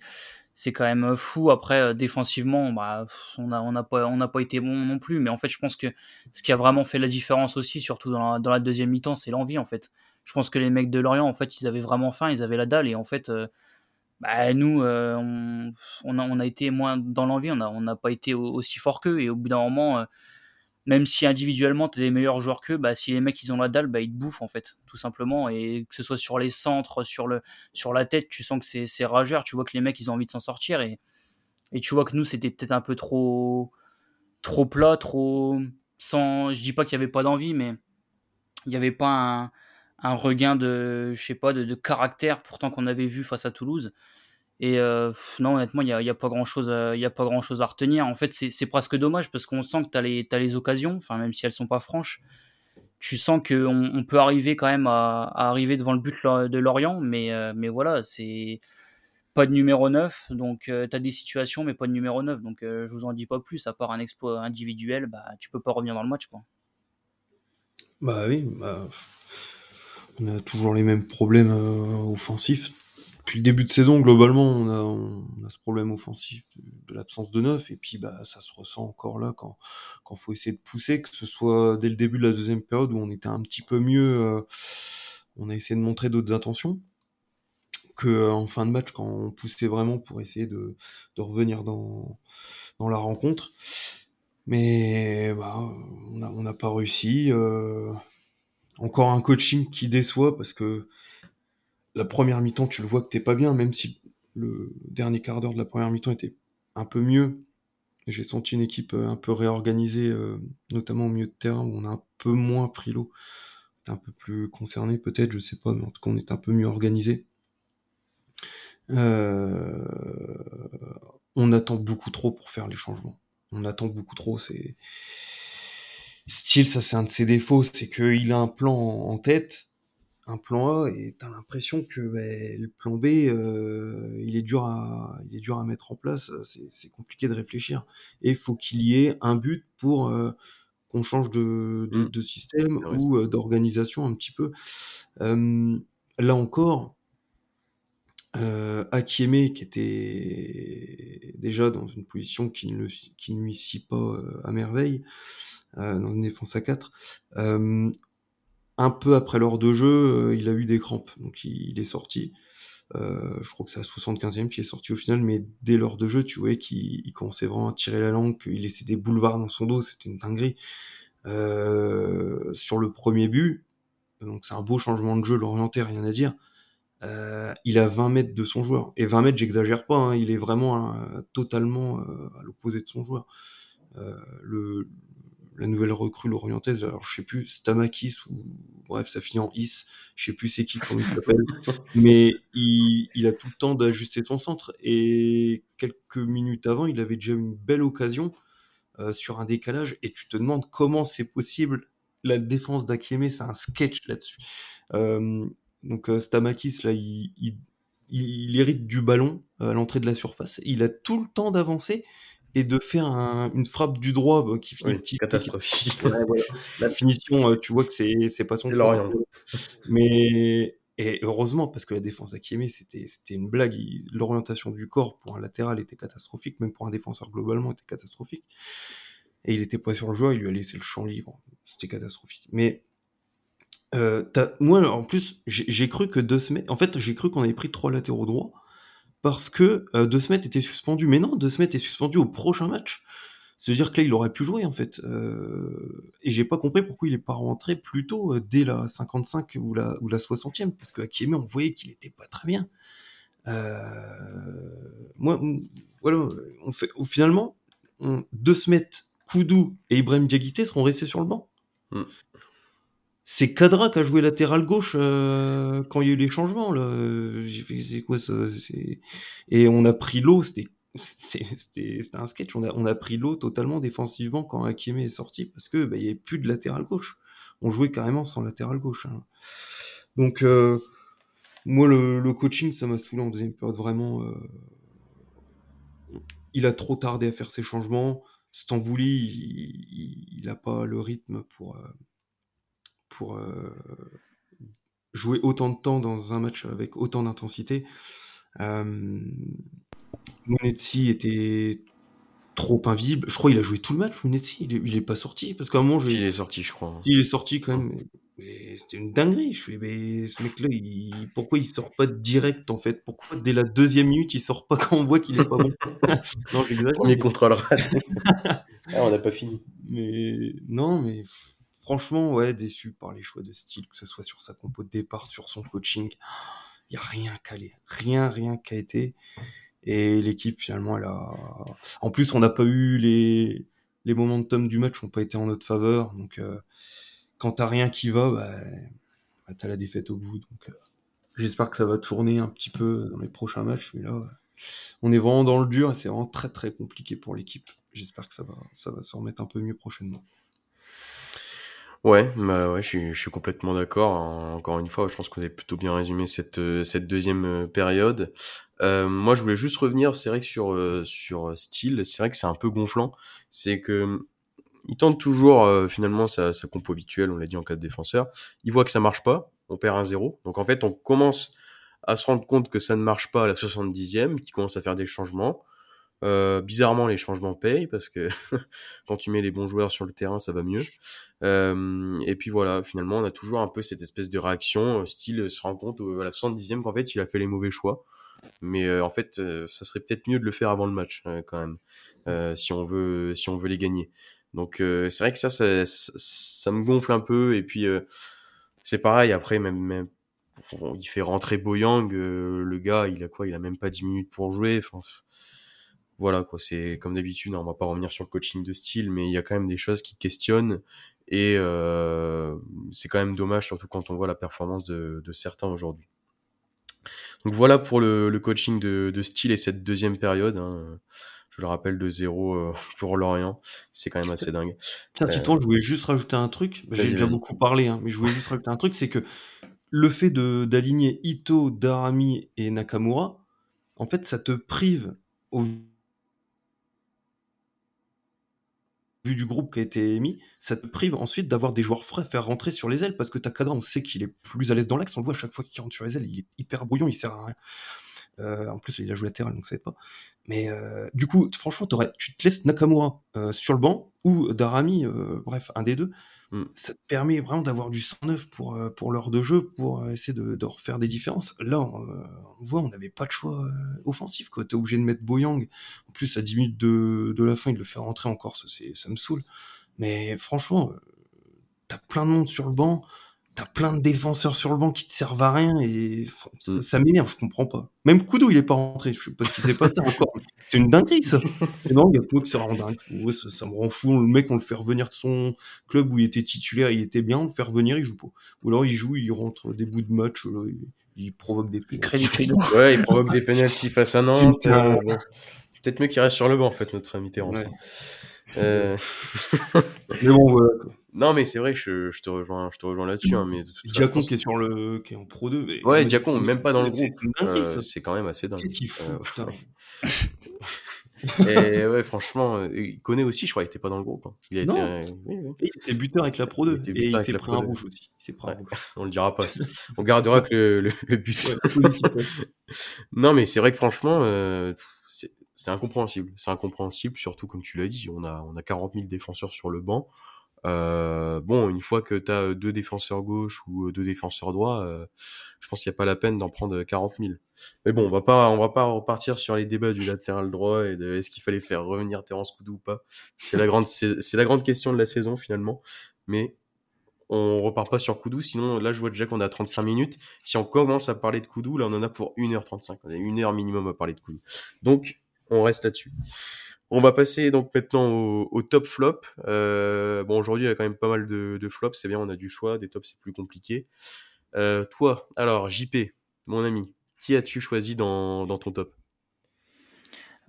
c'est quand même euh, fou. Après, euh, défensivement, bah, on n'a on a pas, on pas été bon non plus. Mais en fait, je pense que ce qui a vraiment fait la différence aussi, surtout dans la, dans la deuxième mi-temps, c'est l'envie en fait. Je pense que les mecs de Lorient, en fait, ils avaient vraiment faim, ils avaient la dalle. Et en fait, euh, bah, nous, on, on, a, été moins dans l'envie, on n'a pas été aussi fort qu'eux. Et au bout d'un moment, même si individuellement tu es des meilleurs joueurs qu'eux, bah, si les mecs ils ont la dalle, bah, ils te bouffent en fait, tout simplement. Et que ce soit sur les centres, sur, le, sur la tête, tu sens que c'est rageur, tu vois que les mecs ils ont envie de s'en sortir. Et, et tu vois que nous c'était peut-être un peu trop, trop plat, trop. Sans, je dis pas qu'il n'y avait pas d'envie, mais il n'y avait pas un, un, regain de, je sais pas, de, de caractère pourtant qu'on avait vu face à Toulouse. Et euh, non, honnêtement, il n'y a, y a, pas grand chose, il y a pas grand chose à retenir. En fait, c'est presque dommage parce qu'on sent que tu as, les occasions, enfin, même si elles sont pas franches. Tu sens qu'on on peut arriver quand même à, arriver devant le but de Lorient, mais, euh, mais voilà, c'est pas de numéro 9. Donc, euh, tu as des situations, mais pas de numéro 9. Donc, je vous en dis pas plus. À part un exploit individuel, bah, tu peux pas revenir dans le match. Quoi. Bah oui, bah, on a toujours les mêmes problèmes offensifs depuis le début de saison, globalement, on a, ce problème offensif de, l'absence de neuf, et puis bah, ça se ressent encore là quand quand faut essayer de pousser, que ce soit dès le début de la deuxième période où on était un petit peu mieux, euh, on a essayé de montrer d'autres intentions, que euh, fin de match quand on poussait vraiment pour essayer de, de revenir dans dans la rencontre. Mais bah, on n'a pas réussi. Euh, encore un coaching qui déçoit parce que la première mi-temps, tu le vois que t'es pas bien, même si le dernier quart d'heure de la première mi-temps était un peu mieux. J'ai senti une équipe euh, un peu réorganisée, euh, notamment au milieu de terrain, où on a un peu moins pris l'eau. Un peu plus concerné peut-être, je sais pas, mais en tout cas on est un peu mieux organisé. Euh, on attend beaucoup trop pour faire les changements. On attend beaucoup trop. C'est style, ça c'est un de ses défauts, c'est qu'il a un plan en tête un plan A et t'as l'impression que ben, le plan B euh, il est dur à il est dur à mettre en place c'est compliqué de réfléchir. Et il faut qu'il y ait un but pour euh, qu'on change de, de, mmh. système ou euh, d'organisation un petit peu. Là encore euh, Akieme qui était déjà dans une position qui ne qui ne lui pas à merveille dans une défense à 4 un peu après l'heure de jeu, euh, il a eu des crampes, donc il, est sorti. Euh, je crois que c'est à 75e qui est sorti au final, mais dès l'heure de jeu, tu vois qu'il commençait vraiment à tirer la langue, qu'il laissait des boulevards dans son dos, c'était une dinguerie. Euh, sur le premier but, donc c'est un beau changement de jeu, l'orienté, rien à dire. il a 20 mètres de son joueur. Et 20 mètres, j'exagère pas, hein, il est vraiment totalement à l'opposé de son joueur. le, la nouvelle recrue l'orientaise, alors je sais plus, Stamakis ou bref, ça finit en Is, je sais plus c'est qui il s'appelle, mais il, il, a tout le temps d'ajuster son centre et quelques minutes avant, il avait déjà une belle occasion euh, sur un décalage et tu te demandes comment c'est possible. La défense d'Akieme, c'est un sketch là-dessus. Euh, donc euh, Stamakis là, il, il, il, hérite du ballon à l'entrée de la surface, il a tout le temps d'avancer et de faire une frappe du droit bah, qui finit petit, catastrophique. La finition, euh, tu vois que c'est c'est pas son. Lorient. Mais et heureusement parce que la défense Akieme c'était c'était une blague. L'orientation du corps pour un latéral était catastrophique, même pour un défenseur globalement était catastrophique. Et il était pas sur le joueur, il lui a laissé le champ libre. C'était catastrophique. Mais euh, moi, en plus, j'ai cru que deux semaines. En fait, j'ai cru qu'on avait pris trois latéraux droits parce que euh, De Smet était suspendu. Mais non, De Smet est suspendu au prochain match. C'est-à-dire que là, il aurait pu jouer, en fait. Euh, et j'ai pas compris pourquoi il est pas rentré plus tôt, euh, dès la 55 ou la, ou la 60e. Parce que Akieme, on voyait qu'il était pas très bien. moi, voilà, finalement, on, De Smet, Koudou et Ibrahim Diaguité seront restés sur le banc. Mm c'est Kadra qui a joué latéral gauche euh, quand il y a eu les changements là. C'est quoi ça Et on a pris l'eau, c'était c'était un sketch. On a, on a pris l'eau totalement défensivement quand Hakime est sorti parce que bah, il y avait plus de latéral gauche. On jouait carrément sans latéral gauche. Hein. Donc euh, moi le, le, coaching ça m'a saoulé en deuxième période vraiment. Euh, il a trop tardé à faire ses changements. Stambouli, il, n'a pas le rythme pour pour euh, jouer autant de temps dans un match avec autant d'intensité. Euh, Monetsi était trop invisible. Je crois qu'il a joué tout le match, Monetsi. Il, il est pas sorti. Parce qu'à un moment, je... Il est sorti, je crois. Il est sorti quand même. C'était une dinguerie. Je fais, mais ce mec-là, pourquoi il sort pas direct en fait? Pourquoi dès la deuxième minute il sort pas quand on voit qu'il est pas bon? Non, j'exagère. Premier contrôle ah, on n'a pas fini. Mais non, mais franchement, ouais, déçu par les choix de style, que ce soit sur sa compo de départ, sur son coaching. Il n'y a rien calé. Rien, rien qu'a été. Et l'équipe, finalement, elle a. En plus, on n'a pas eu les, les momentum du match, n'ont pas été en notre faveur. Donc, euh, quand t'as rien qui va, bah, bah, t'as la défaite au bout. Donc, euh, j'espère que ça va tourner un petit peu dans les prochains matchs. Mais là, on est vraiment dans le dur et c'est vraiment très, très compliqué pour l'équipe. J'espère que ça va se remettre un peu mieux prochainement. Ouais, bah ouais, je suis, je suis complètement d'accord. Encore une fois, je pense que vous avez plutôt bien résumé cette, euh, cette deuxième euh, période. Euh, moi, je voulais juste revenir, c'est vrai que sur, euh, sur style, c'est vrai que c'est un peu gonflant. C'est que il tente toujours finalement sa, sa compo habituelle, on l'a dit en cas de défenseur. Il voit que ça marche pas, on perd un zéro. Donc en fait, on commence à se rendre compte que ça ne marche pas à la 70e, qu'il commence à faire des changements. Euh, bizarrement, les changements payent parce que quand tu mets les bons joueurs sur le terrain, ça va mieux. Euh, et puis voilà, finalement, on a toujours un peu cette espèce de réaction, euh, style se rend compte à la 70e qu'en fait, il a fait les mauvais choix. Mais en fait, ça serait peut-être mieux de le faire avant le match quand même, si on veut, si on veut les gagner. Donc c'est vrai que ça, ça, ça, me gonfle un peu. Et puis c'est pareil. Après, même, même il fait rentrer Boyang, le gars, il a quoi? Il a même pas 10 minutes pour jouer. Enfin, voilà quoi c'est comme d'habitude hein, on va pas revenir sur le coaching de style mais il y a quand même des choses qui questionnent et euh, c'est quand même dommage surtout quand on voit la performance de, de certains aujourd'hui. Donc voilà pour le, le coaching de, de, style et cette deuxième période hein. je le rappelle de zéro euh, pour Lorient c'est quand même assez dingue. tiens euh, je voulais juste rajouter un truc j'ai déjà beaucoup parlé hein, mais je voulais juste rajouter un truc c'est que le fait d'aligner Ito, Darami et Nakamura en fait ça te prive au vu du groupe qui a été émis, ça te prive ensuite d'avoir des joueurs frais à faire rentrer sur les ailes parce que Takada, on sait qu'il est plus à l'aise dans l'axe, on le voit à chaque fois qu'il rentre sur les ailes, il est hyper brouillon, il sert à rien. Euh, en plus, il a joué latéral, donc ça aide pas. Mais euh, du coup, franchement, tu te laisses Nakamura euh, sur le banc ou Darami, bref, un des deux. Mm. Ça te permet vraiment d'avoir du 109 pour, pour l'heure de jeu, pour essayer de, refaire des différences. Là, on, voit, on n'avait pas de choix offensif. Tu es obligé de mettre Boyang. En plus, à 10 minutes de, de la fin, il le fait rentrer encore. Ça, ça me saoule. Mais franchement, t'as plein de monde sur le banc t'as plein de défenseurs sur le banc qui te servent à rien et mm. ça, m'énerve, je comprends pas. Même Kudo, il est pas rentré, je sais pas ce qui s'est passé encore. C'est une dinguerie, ça. Et non, il y a Kudo qui s'est dingue. ça, me rend fou. Le mec, on le fait revenir de son club où il était titulaire, il était bien, on le fait revenir, il joue pas. Ou alors il joue, il rentre des bouts de match, il, provoque des pénalties. ouais, il provoque des pénalties face à Nantes. Euh, peut-être mieux qu'il reste sur le banc, en fait, notre invité en euh... Mais bon, voilà. Non, mais c'est vrai que je, je, te rejoins, je te rejoins là-dessus. Hein, mais Diacon qui est sur le, qui est en Pro 2. Mais... Ouais, Diacon, même pas dans le groupe. Euh, c'est quand même assez dingue. Qu'est-ce qu'il fout, euh, Et ouais, franchement, il connaît aussi, je crois, il était pas dans le groupe. Hein. Il, a Non. été, euh, oui, oui. Il était buteur avec la Pro 2. Il Et il s'est pris un 2. rouge aussi. Il s'est pris un Ouais, rouge. on le dira pas. On gardera que le, le, le but. Ouais. Non, mais c'est vrai que franchement, euh, c'est incompréhensible. C'est incompréhensible, surtout comme tu l'as dit, on a, on a 40 000 défenseurs sur le banc. Euh, bon, une fois que tu as deux défenseurs gauche ou deux défenseurs droit, euh, je pense qu'il n'y a pas la peine d'en prendre 40 000. Mais bon, on va pas, on va pas repartir sur les débats du latéral droit et de est-ce qu'il fallait faire revenir Terence Koudou ou pas. C'est la grande, c'est la grande question de la saison finalement. Mais on repart pas sur Koudou, sinon là je vois déjà qu'on à 35 minutes. Si on commence à parler de Koudou, là on en a pour 1h35. On a une heure minimum à parler de Koudou. Donc on reste là-dessus. On va passer donc maintenant au, top flop. Euh, bon aujourd'hui il y a quand même pas mal de, flops, c'est bien, on a du choix, des tops c'est plus compliqué. Euh, toi, alors JP, mon ami, qui as-tu choisi dans, ton top?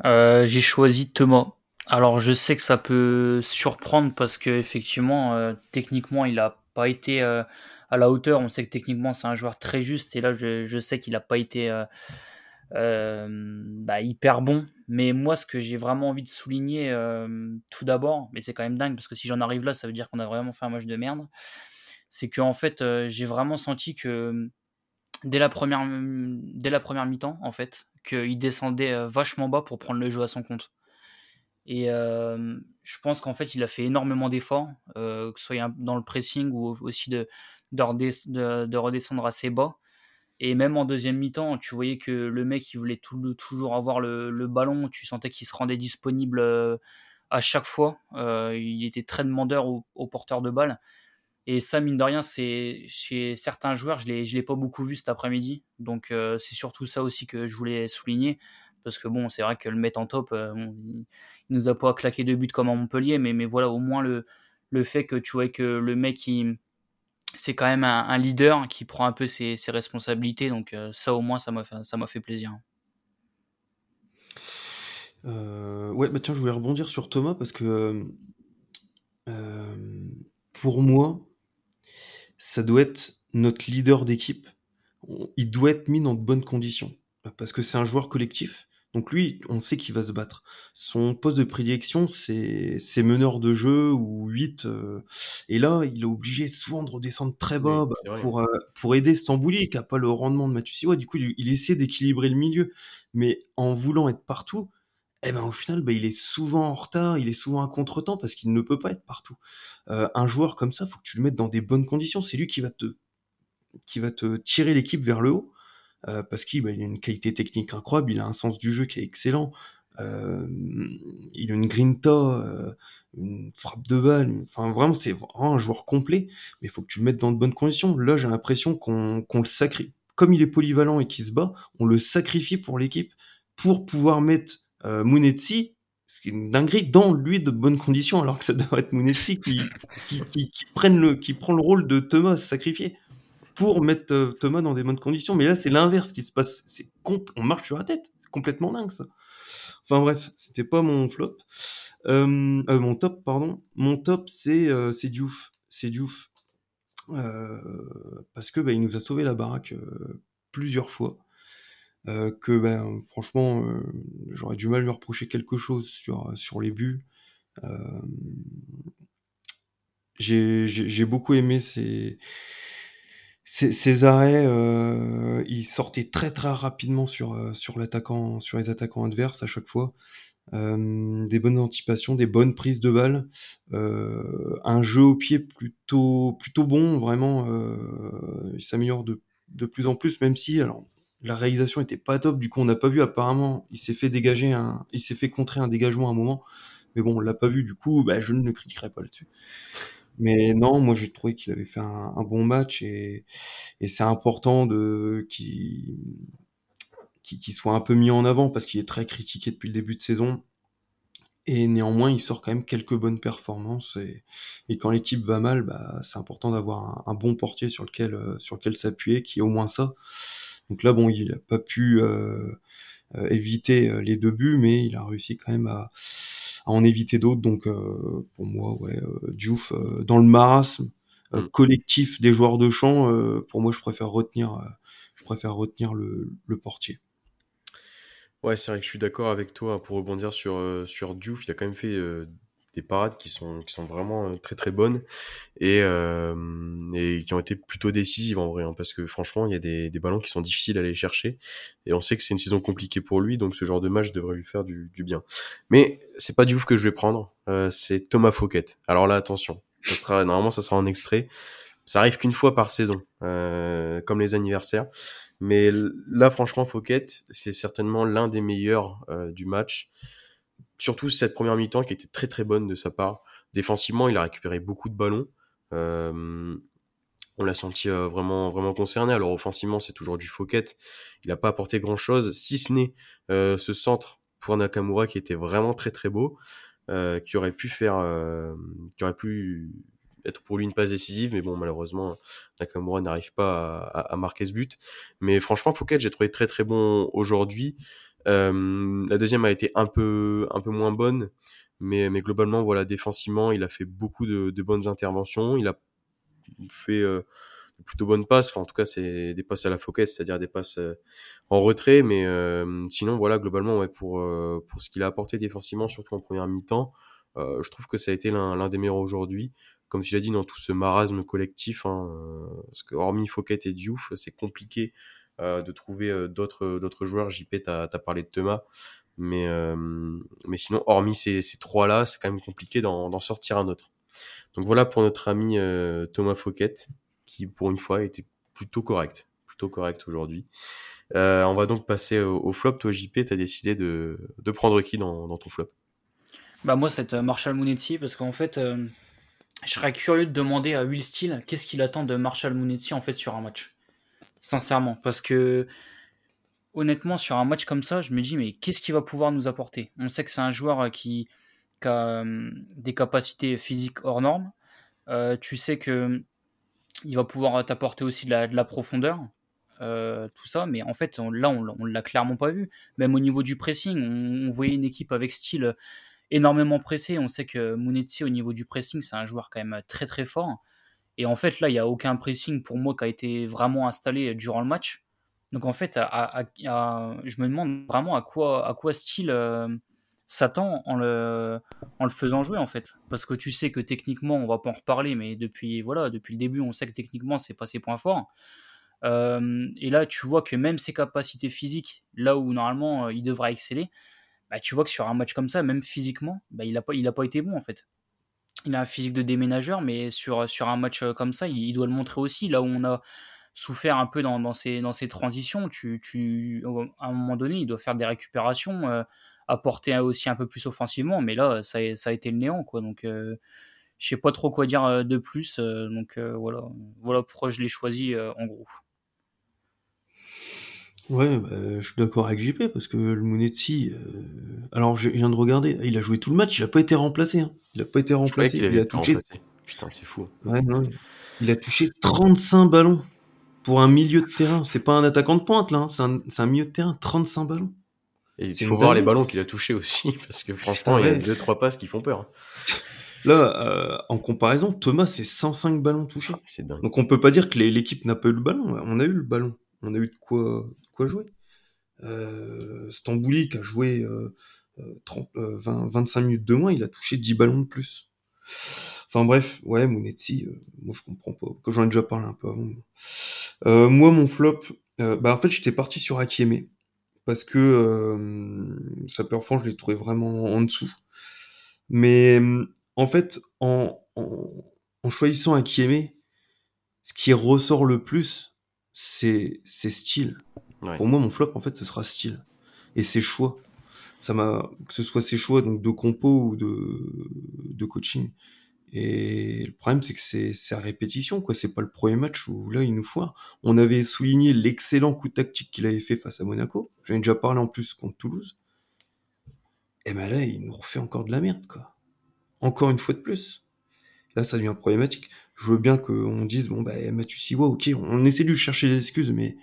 Euh, j'ai choisi Thomas. Alors je sais que ça peut surprendre parce que effectivement techniquement il a pas été à la hauteur. On sait que techniquement c'est un joueur très juste et là je, sais qu'il a pas été bah, hyper bon. Mais moi ce que j'ai vraiment envie de souligner euh, tout d'abord, mais c'est quand même dingue parce que si j'en arrive là ça veut dire qu'on a vraiment fait un match de merde, c'est que en fait euh, j'ai vraiment senti que dès la première dès la première mi-temps en fait qu'il descendait euh, vachement bas pour prendre le jeu à son compte. Et euh, je pense qu'en fait, il a fait énormément d'efforts, euh, que ce soit dans le pressing ou aussi de- de redescendre assez bas. Et même en deuxième mi-temps, tu voyais que le mec, il voulait toujours avoir le, ballon. Tu sentais qu'il se rendait disponible euh, à chaque fois. Euh, il était très demandeur au, au porteur de balle. Et ça, mine de rien, c'est chez certains joueurs, je je l'ai pas beaucoup vu cet après-midi. Donc euh, c'est surtout ça aussi que je voulais souligner. Parce que bon, c'est vrai que le mettre en top, euh, bon, il, nous a pas claqué de but comme à Montpellier, mais, mais voilà, au moins le, le fait que tu vois que le mec, il, c'est quand même un, leader qui prend un peu ses, responsabilités. Donc euh, ça, au moins, ça m'a fait, plaisir. Euh, ouais, bah tiens, je voulais rebondir sur Thomas parce que euh, pour moi, ça doit être notre leader d'équipe. Il doit être mis dans de bonnes conditions parce que c'est un joueur collectif. Donc lui, on sait qu'il va se battre. Son poste de prédilection, c'est meneur de jeu ou 8. euh, et là, il est obligé souvent de redescendre très bas Oui, bah, pour, euh, pour aider Stambouli, qui n'a pas le rendement de Mathieu Siwa. Du coup, il, il essaie d'équilibrer le milieu. Mais en voulant être partout, eh ben, au final, bah, il est souvent en retard, il est souvent à contre-temps parce qu'il ne peut pas être partout. Euh, un joueur comme ça, faut que tu le mettes dans des bonnes conditions. C'est lui qui va te, qui va te tirer l'équipe vers le haut euh, parce qu'il bah, a une qualité technique incroyable, il a un sens du jeu qui est excellent. Euh, il a une grinta, euh, une frappe de balle. Enfin, vraiment, c'est vraiment un joueur complet. Mais il faut que tu le mettes dans de bonnes conditions. Là, j'ai l'impression qu'on qu'on le sacrifie. Comme il est polyvalent et qu'il se bat, on le sacrifie pour l'équipe pour pouvoir mettre euh, Munetsi, ce qui est une dinguerie, dans lui de bonnes conditions, alors que ça devrait être Munetsi qui, qui, qui, qui, prenne le, qui prend le rôle de Thomas sacrifié pour mettre euh, Thomas dans des bonnes conditions. Mais là, c'est l'inverse qui se passe. On marche sur la tête. C'est complètement dingue, ça. Enfin bref, c'était pas mon flop. Euh, euh, mon top, pardon. Mon top, c'est euh, c'est Diouf. C'est Diouf. Parce que bah, il nous a sauvé la baraque plusieurs fois. Que ben franchement, j'aurais du mal à lui reprocher quelque chose sur sur les buts. J'ai j'ai- j'ai beaucoup aimé ses ses arrêts. Euh, il sortait très très rapidement sur euh, sur l'attaquant, sur les attaquants adverses à chaque fois. Euh, des bonnes anticipations, des bonnes prises de balles, euh, un jeu au pied plutôt plutôt bon, vraiment. Il s'améliore de de plus en plus, même si alors la réalisation était pas top. Du coup, on n'a pas vu. Apparemment, il s'est fait dégager un, il s'est fait contrer un dégagement à un moment. Mais bon, on l'a pas vu. Du coup, bah, je ne le critiquerai pas là-dessus. Mais non, moi j'ai trouvé qu'il avait fait un, bon match et, et c'est important de qu'il qu'il soit un peu mis en avant parce qu'il est très critiqué depuis le début de saison. Et néanmoins, il sort quand même quelques bonnes performances. Et, et quand l'équipe va mal, bah, c'est important d'avoir un, un bon portier sur lequel, euh, sur lequel s'appuyer, qui est au moins ça. Donc là, bon, il n'a pas pu euh, euh, éviter euh, les deux buts, mais il a réussi quand même à, à en éviter d'autres. Donc euh, pour moi, ouais, euh, Diouf, euh, dans le marasme Mm. collectif des joueurs de champ, pour moi, je préfère retenir, je préfère retenir le, le portier. Ouais, c'est vrai que je suis d'accord avec toi pour rebondir sur, sur Diouf. Il a quand même fait des parades qui sont qui sont vraiment euh, très très bonnes et euh, et qui ont été plutôt décisives en vrai hein, parce que franchement il y a des, des ballons qui sont difficiles à aller chercher et on sait que c'est une saison compliquée pour lui donc ce genre de match devrait lui faire du, du bien. Mais c'est pas du ouf que je vais prendre euh, c'est Thomas Fouquet. Alors là attention ça sera normalement ça sera en extrait. Ça arrive qu'une fois par saison comme les anniversaires. Mais là franchement Fouquet c'est certainement l'un des meilleurs du match surtout cette première mi-temps qui était très très bonne de sa part. Défensivement, il a récupéré beaucoup de ballons. Euh, on l'a senti euh, vraiment vraiment concerné. Alors offensivement, c'est toujours du Fouquet. Il n'a pas apporté grand chose, si ce n'est euh, ce centre pour Nakamura qui était vraiment très très beau, qui aurait pu faire, qui aurait pu être pour lui une passe décisive, mais bon malheureusement Nakamura n'arrive pas à, à, marquer ce but. Mais franchement, Fouquet, j'ai trouvé très très bon aujourd'hui. Euh, la deuxième a été un peu un peu moins bonne, mais mais globalement voilà défensivement il a fait beaucoup de, de bonnes interventions, il a fait euh, de plutôt bonnes passes, enfin en tout cas c'est des passes à la focus, c'est-à-dire des passes euh, en retrait, mais euh, sinon voilà globalement ouais pour pour ce qu'il a apporté défensivement surtout en première mi-temps, je trouve que ça a été l'un des meilleurs aujourd'hui. Comme tu l'as dit, dans tout ce marasme collectif, hein, parce que hormis Fouquet et Diouf, c'est compliqué euh, de trouver euh, d'autres d'autres joueurs. JP, tu as, parlé de Thomas, mais euh, mais sinon, hormis ces, ces trois là, c'est quand même compliqué d'en sortir un autre. Donc voilà pour notre ami Thomas Fouquet, qui pour une fois était plutôt correct, plutôt correct aujourd'hui. on va donc passer au, flop. Toi, JP, tu as décidé de, de prendre qui dans, dans ton flop? Bah moi, c'est Marshall Monetti, parce qu'en fait, je serais curieux de demander à Will Steele qu'est-ce qu'il attend de Marshall Monetti en fait sur un match sincèrement. Parce que, honnêtement, sur un match comme ça, je me dis, mais qu'est-ce qu'il va pouvoir nous apporter? On sait que c'est un joueur euh, qui, a euh, des capacités physiques hors normes. Euh, tu sais que il va pouvoir t'apporter aussi de la, profondeur, tout ça, mais en fait, là, on, on l'a clairement pas vu. Même au niveau du pressing, on, voyait une équipe avec style énormément pressé. On sait que Munetsi, au niveau du pressing, c'est un joueur quand même très très fort. Et en fait, là, il n'y a aucun pressing pour moi qui a été vraiment installé durant le match. Donc en fait, je me demande vraiment à quoi, à quoi style euh, s'attend en le, faisant jouer en fait. Parce que tu sais que techniquement, on va pas en reparler, mais depuis, voilà, depuis le début, on sait que techniquement, c'est pas ses points forts. Euh, et là, tu vois que même ses capacités physiques, là où normalement euh, il devrait exceller, bah, tu vois que sur un match comme ça, même physiquement, bah, il n'a pas, pas été bon en fait il a un physique de déménageur, mais sur, un match euh, comme ça, il, doit le montrer aussi. Là où on a souffert un peu dans, dans, ces, transitions, tu, tu, à un moment donné, il doit faire des récupérations, euh, apporter aussi un peu plus offensivement, mais là, ça, ça a été le néant. Quoi. Donc, euh, je sais pas trop quoi dire de plus. donc, voilà. voilà pourquoi je l'ai choisi en gros. Ouais, bah, je suis d'accord avec JP parce que le Monetti, euh, alors je viens de regarder, il a joué tout le match, il a pas été remplacé. Hein. Il a pas été remplacé. Il, a touché. Putain, c'est fou. Ouais, non, il a touché 35 ballons pour un milieu de terrain. C'est pas un attaquant de pointe là, hein. c'est un, milieu de terrain, 35 ballons. Et il faut voir les ballons qu'il a touchés aussi parce que franchement, il y a deux trois passes qui font peur. Hein. Là, euh, en comparaison, Thomas c'est 105 ballons touchés. Ah, Donc on peut pas dire que l'équipe n'a pas eu le ballon. On a eu le ballon. On a eu de quoi quoi jouer. Euh, Stambouli qui a joué 30, euh, 20, euh, 25 minutes de moins, il a touché 10 ballons de plus. Enfin bref, ouais, Monetti, moi je comprends pas. Que j'en ai déjà parlé un peu avant. moi, mon flop, bah en fait, j'étais parti sur Akieme parce que sa performance, je l'ai trouvé vraiment en dessous. Mais en fait, en choisissant Akieme, ce qui ressort le plus, c'est style. Pour moi, mon flop, en fait, ce sera style. Et ses choix. Ça m'a, que ce soit ses choix donc de compo ou de, de coaching. Et le problème, c'est que c'est sa répétition, quoi. C'est pas le premier match où là, il nous foire. On avait souligné l'excellent coup tactique qu'il avait fait face à Monaco. J'en ai déjà parlé en plus contre Toulouse. Et ben là, il nous refait encore de la merde, quoi. Encore une fois de plus. Là, ça devient problématique. Je veux bien qu'on dise, bon, bah, Mathieu Siwa, ok, on essaie de lui chercher des excuses, mais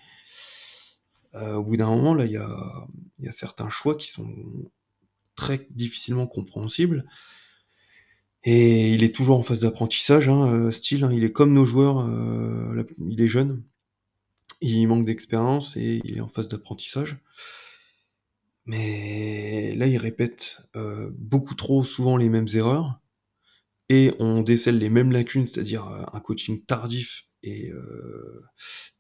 euh, au bout d'un moment, là, il y a, certains choix qui sont très difficilement compréhensibles. Et il est toujours en phase d'apprentissage, hein, euh, style, hein, il est comme nos joueurs, euh, il est jeune, il manque d'expérience et il est en phase d'apprentissage. Mais là, il répète euh, beaucoup trop souvent les mêmes erreurs et on décèle les mêmes lacunes, c'est-à-dire euh, un coaching tardif et, euh,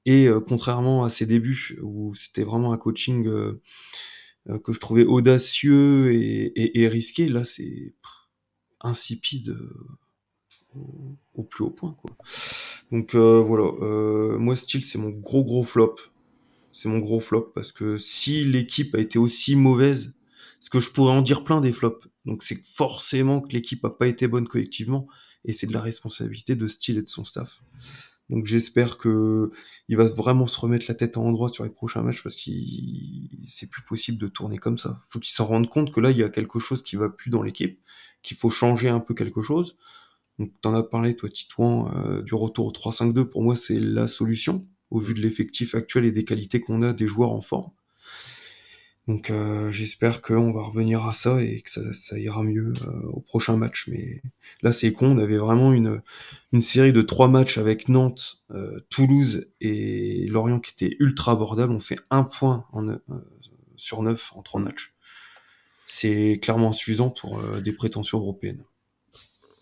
et contrairement à ses débuts où c'était vraiment un coaching que je trouvais audacieux et, risqué, là c'est insipide au, plus haut point. Quoi. Donc voilà, moi style c'est mon gros gros flop c'est mon gros flop parce que si l'équipe a été aussi mauvaise, parce que je pourrais en dire plein des flops. Donc c'est forcément que l'équipe a pas été bonne collectivement et c'est de la responsabilité de Steele et de son staff. Donc j'espère que il va vraiment se remettre la tête en endroit sur les prochains matchs parce qu'il c'est plus possible de tourner comme ça. Faut qu'il s'en rende compte que là il y a quelque chose qui va plus dans l'équipe, qu'il faut changer un peu quelque chose. Donc t'en as parlé toi Titouan euh, du retour au 3-5-2 pour moi c'est la solution au vu de l'effectif actuel et des qualités qu'on a des joueurs en forme. Donc euh, j'espère qu'on va revenir à ça et que ça, ira mieux euh, au prochain match. Mais là c'est con, on avait vraiment une, série de trois matchs avec Nantes, euh, Toulouse et Lorient qui était ultra abordable. On fait un point sur neuf en trois matchs. C'est clairement insuffisant pour des prétentions européennes.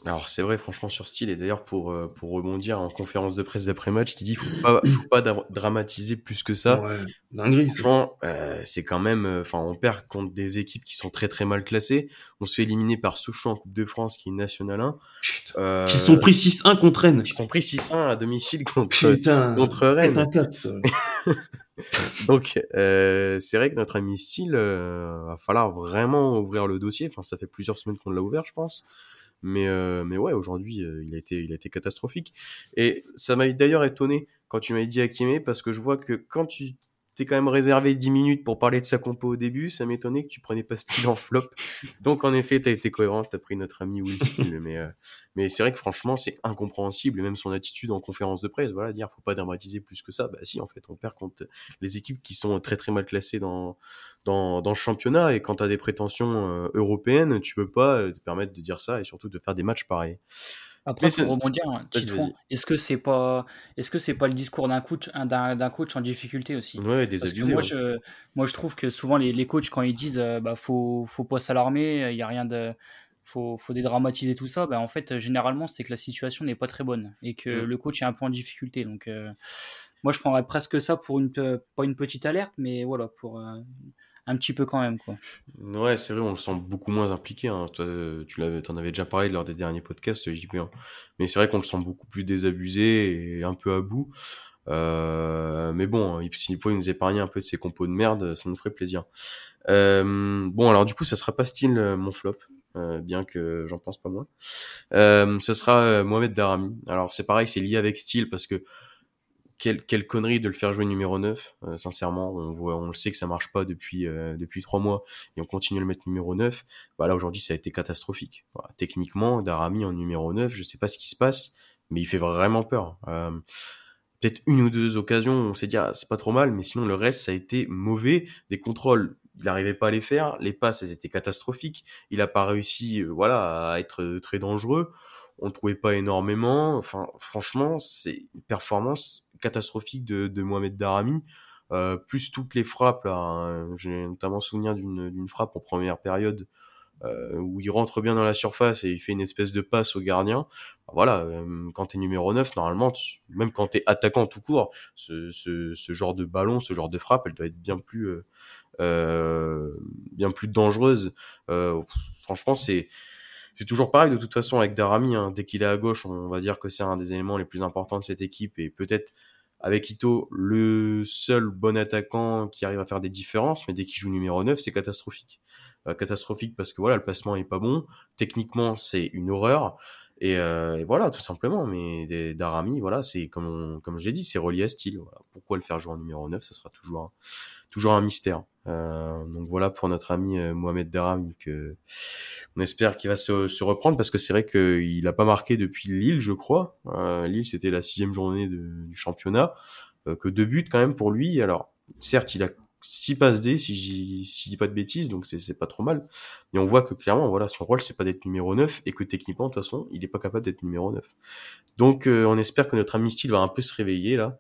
Alors c'est vrai, franchement, sur style, et d'ailleurs pour, euh, pour rebondir en conférence de presse d'après-match, qui dit faut pas, faut pas dramatiser plus que ça. Ouais, dinguerie. Franchement, euh, c'est quand même, euh, enfin, on perd contre des équipes qui sont très très mal classées. On se fait éliminer par Sochaux en Coupe de France, qui est National 1. Euh, qui sont pris 6-1 contre Rennes. Qui sont pris 6-1 à domicile contre, contre Rennes. Un 4, Donc, euh, c'est vrai que notre ami Style, va falloir vraiment ouvrir le dossier. Enfin, ça fait plusieurs semaines qu'on l'a ouvert, je pense. Mais, euh, mais ouais, aujourd'hui, euh, il, a été, il a été catastrophique. Et ça m'a d'ailleurs étonné quand tu m'as dit Hakimé, parce que je vois que quand tu t'es quand même réservé 10 minutes pour parler de sa compo au début, ça m'étonnait que tu prenais pas style en flop. Donc en effet, t'as été cohérent, t'as pris notre ami Will Steele, mais euh, mais c'est vrai que franchement, c'est incompréhensible et même son attitude en conférence de presse, voilà, dire faut pas dramatiser plus que ça. Bah si, en fait, on perd contre les équipes qui sont très très mal classées dans dans, dans le championnat et quand t'as des prétentions euh, européennes, tu peux pas euh, te permettre de dire ça et surtout de faire des matchs pareils. Après, pour rebondir, est-ce que c'est pas, est-ce que c'est pas le discours d'un coach, d'un coach en difficulté aussi? Ouais, des Parce moi, je, moi, je trouve que souvent les, les coachs quand ils disent, euh, bah, faut, faut pas s'alarmer, il y a rien de, faut, faut dédramatiser tout ça. Bah, en fait, généralement, c'est que la situation n'est pas très bonne et que mm. le coach est un peu en difficulté. Donc, euh, moi, je prendrais presque ça pour une, pas une petite alerte, mais voilà, pour euh, un petit peu quand même quoi. Ouais, c'est vrai, on le sent beaucoup moins impliqué. Hein. tu l'avais, en avais déjà parlé lors des derniers podcasts, JP1. Mais c'est vrai qu'on le sent beaucoup plus désabusé et un peu à bout. Euh, mais bon, s'il faut nous épargner un peu de ces compos de merde, ça nous ferait plaisir. Euh, bon, alors du coup, ça sera pas style euh, mon flop, bien que j'en pense pas moins. ce sera Mohamed Darami. Alors c'est pareil, c'est lié avec style parce que quelle, connerie de le faire jouer numéro 9, euh, sincèrement. On, voit, on le sait que ça marche pas depuis euh, depuis trois mois et on continue à le mettre numéro 9. Bah là aujourd'hui ça a été catastrophique. Techniquement, Darami en numéro 9, je sais pas ce qui se passe, mais il fait vraiment peur. Euh, Peut-être une ou deux occasions, on s'est dit ah, c'est pas trop mal, mais sinon le reste ça a été mauvais. Des contrôles, il n'arrivait pas à les faire. Les passes, elles étaient catastrophiques. Il a pas réussi, euh, voilà, à être très dangereux. On le trouvait pas énormément. Enfin, franchement, c'est une performance catastrophique de, de Mohamed Darami. Euh, plus toutes les frappes là, hein. j'ai notamment souvenir d'une frappe en première période euh, où il rentre bien dans la surface et il fait une espèce de passe au gardien. Bah, voilà, euh, quand t'es numéro 9, normalement, même quand t'es attaquant tout court, ce, ce, ce, genre de ballon, ce genre de frappe, elle doit être bien plus, euh, euh bien plus dangereuse. Euh, franchement, c'est c'est toujours pareil de toute façon avec Darami. Hein. dès qu'il est à gauche, on va dire que c'est un des éléments les plus importants de cette équipe et peut-être avec Ito, le seul bon attaquant qui arrive à faire des différences, mais dès qu'il joue numéro 9, c'est catastrophique. Euh, catastrophique parce que voilà, le placement est pas bon, techniquement c'est une horreur, et, euh, voilà, tout simplement. Mais Darami, voilà, c'est comme comme j'ai dit, c'est relié à style. Pourquoi le faire jouer en numéro 9, ça sera toujours toujours un mystère. Euh, donc voilà pour notre ami euh, Mohamed Darami que on espère qu'il va se, reprendre parce que c'est vrai qu'il a pas marqué depuis Lille, je crois. Euh, Lille, c'était la sixième journée du championnat, euh, que deux buts quand même pour lui. Alors certes, il a six passes D, si je si dis pas de bêtises, donc c'est pas trop mal. Mais on voit que clairement, voilà, son rôle c'est pas d'être numéro 9 et que techniquement, de toute façon, il est pas capable d'être numéro 9. Donc on espère que notre ami Style va un peu se réveiller là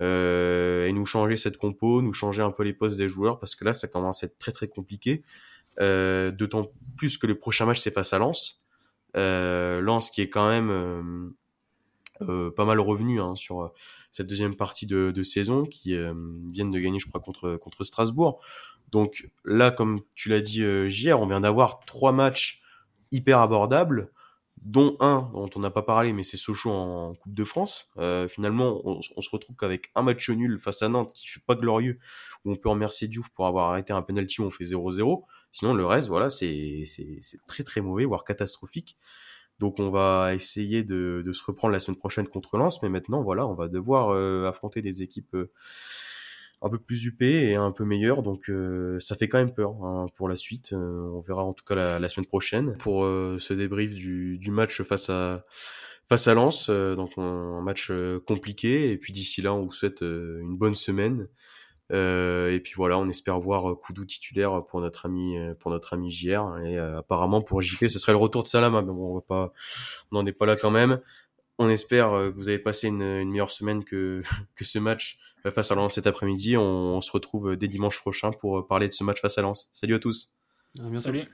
et nous changer cette compo, nous changer un peu les postes des joueurs parce que là ça commence à être très très compliqué. D'autant plus que le prochain match c'est face à Lens. Lens qui est quand même pas mal revenu hein, sur cette deuxième partie de, de saison, qui viennent de gagner je crois contre contre Strasbourg. Donc là, comme tu l'as dit hier, on vient d'avoir trois matchs hyper abordables dont un dont on n'a pas parlé, mais c'est Sochaux en Coupe de France. Euh, finalement, on, se retrouve qu'avec un match nul face à Nantes qui fait pas glorieux, où on peut remercier Diouf pour avoir arrêté un penalty où on fait 0-0. Sinon, le reste, voilà, c'est très très mauvais, voire catastrophique. Donc on va essayer de, de, se reprendre la semaine prochaine contre Lens, mais maintenant, voilà, on va devoir euh, affronter des équipes... Euh, un peu plus huppé et un peu meilleur. Donc euh, ça fait quand même peur hein, pour la suite. Euh, on verra en tout cas la, semaine prochaine pour euh, ce débrief du, du, match face à face à Lens. donc un, match compliqué. Et puis d'ici là, on vous souhaite une bonne semaine. et puis voilà, on espère voir Koudou titulaire pour notre ami pour notre ami JR. Et apparemment pour JP, ce serait le retour de Salama. Mais bon, on va pas, on n'en est pas là quand même. On espère que vous avez passé une, une meilleure semaine que que ce match face à Lens cet après-midi. On, se retrouve dès dimanche prochain pour parler de ce match face à Lens. Salut à tous. Salut.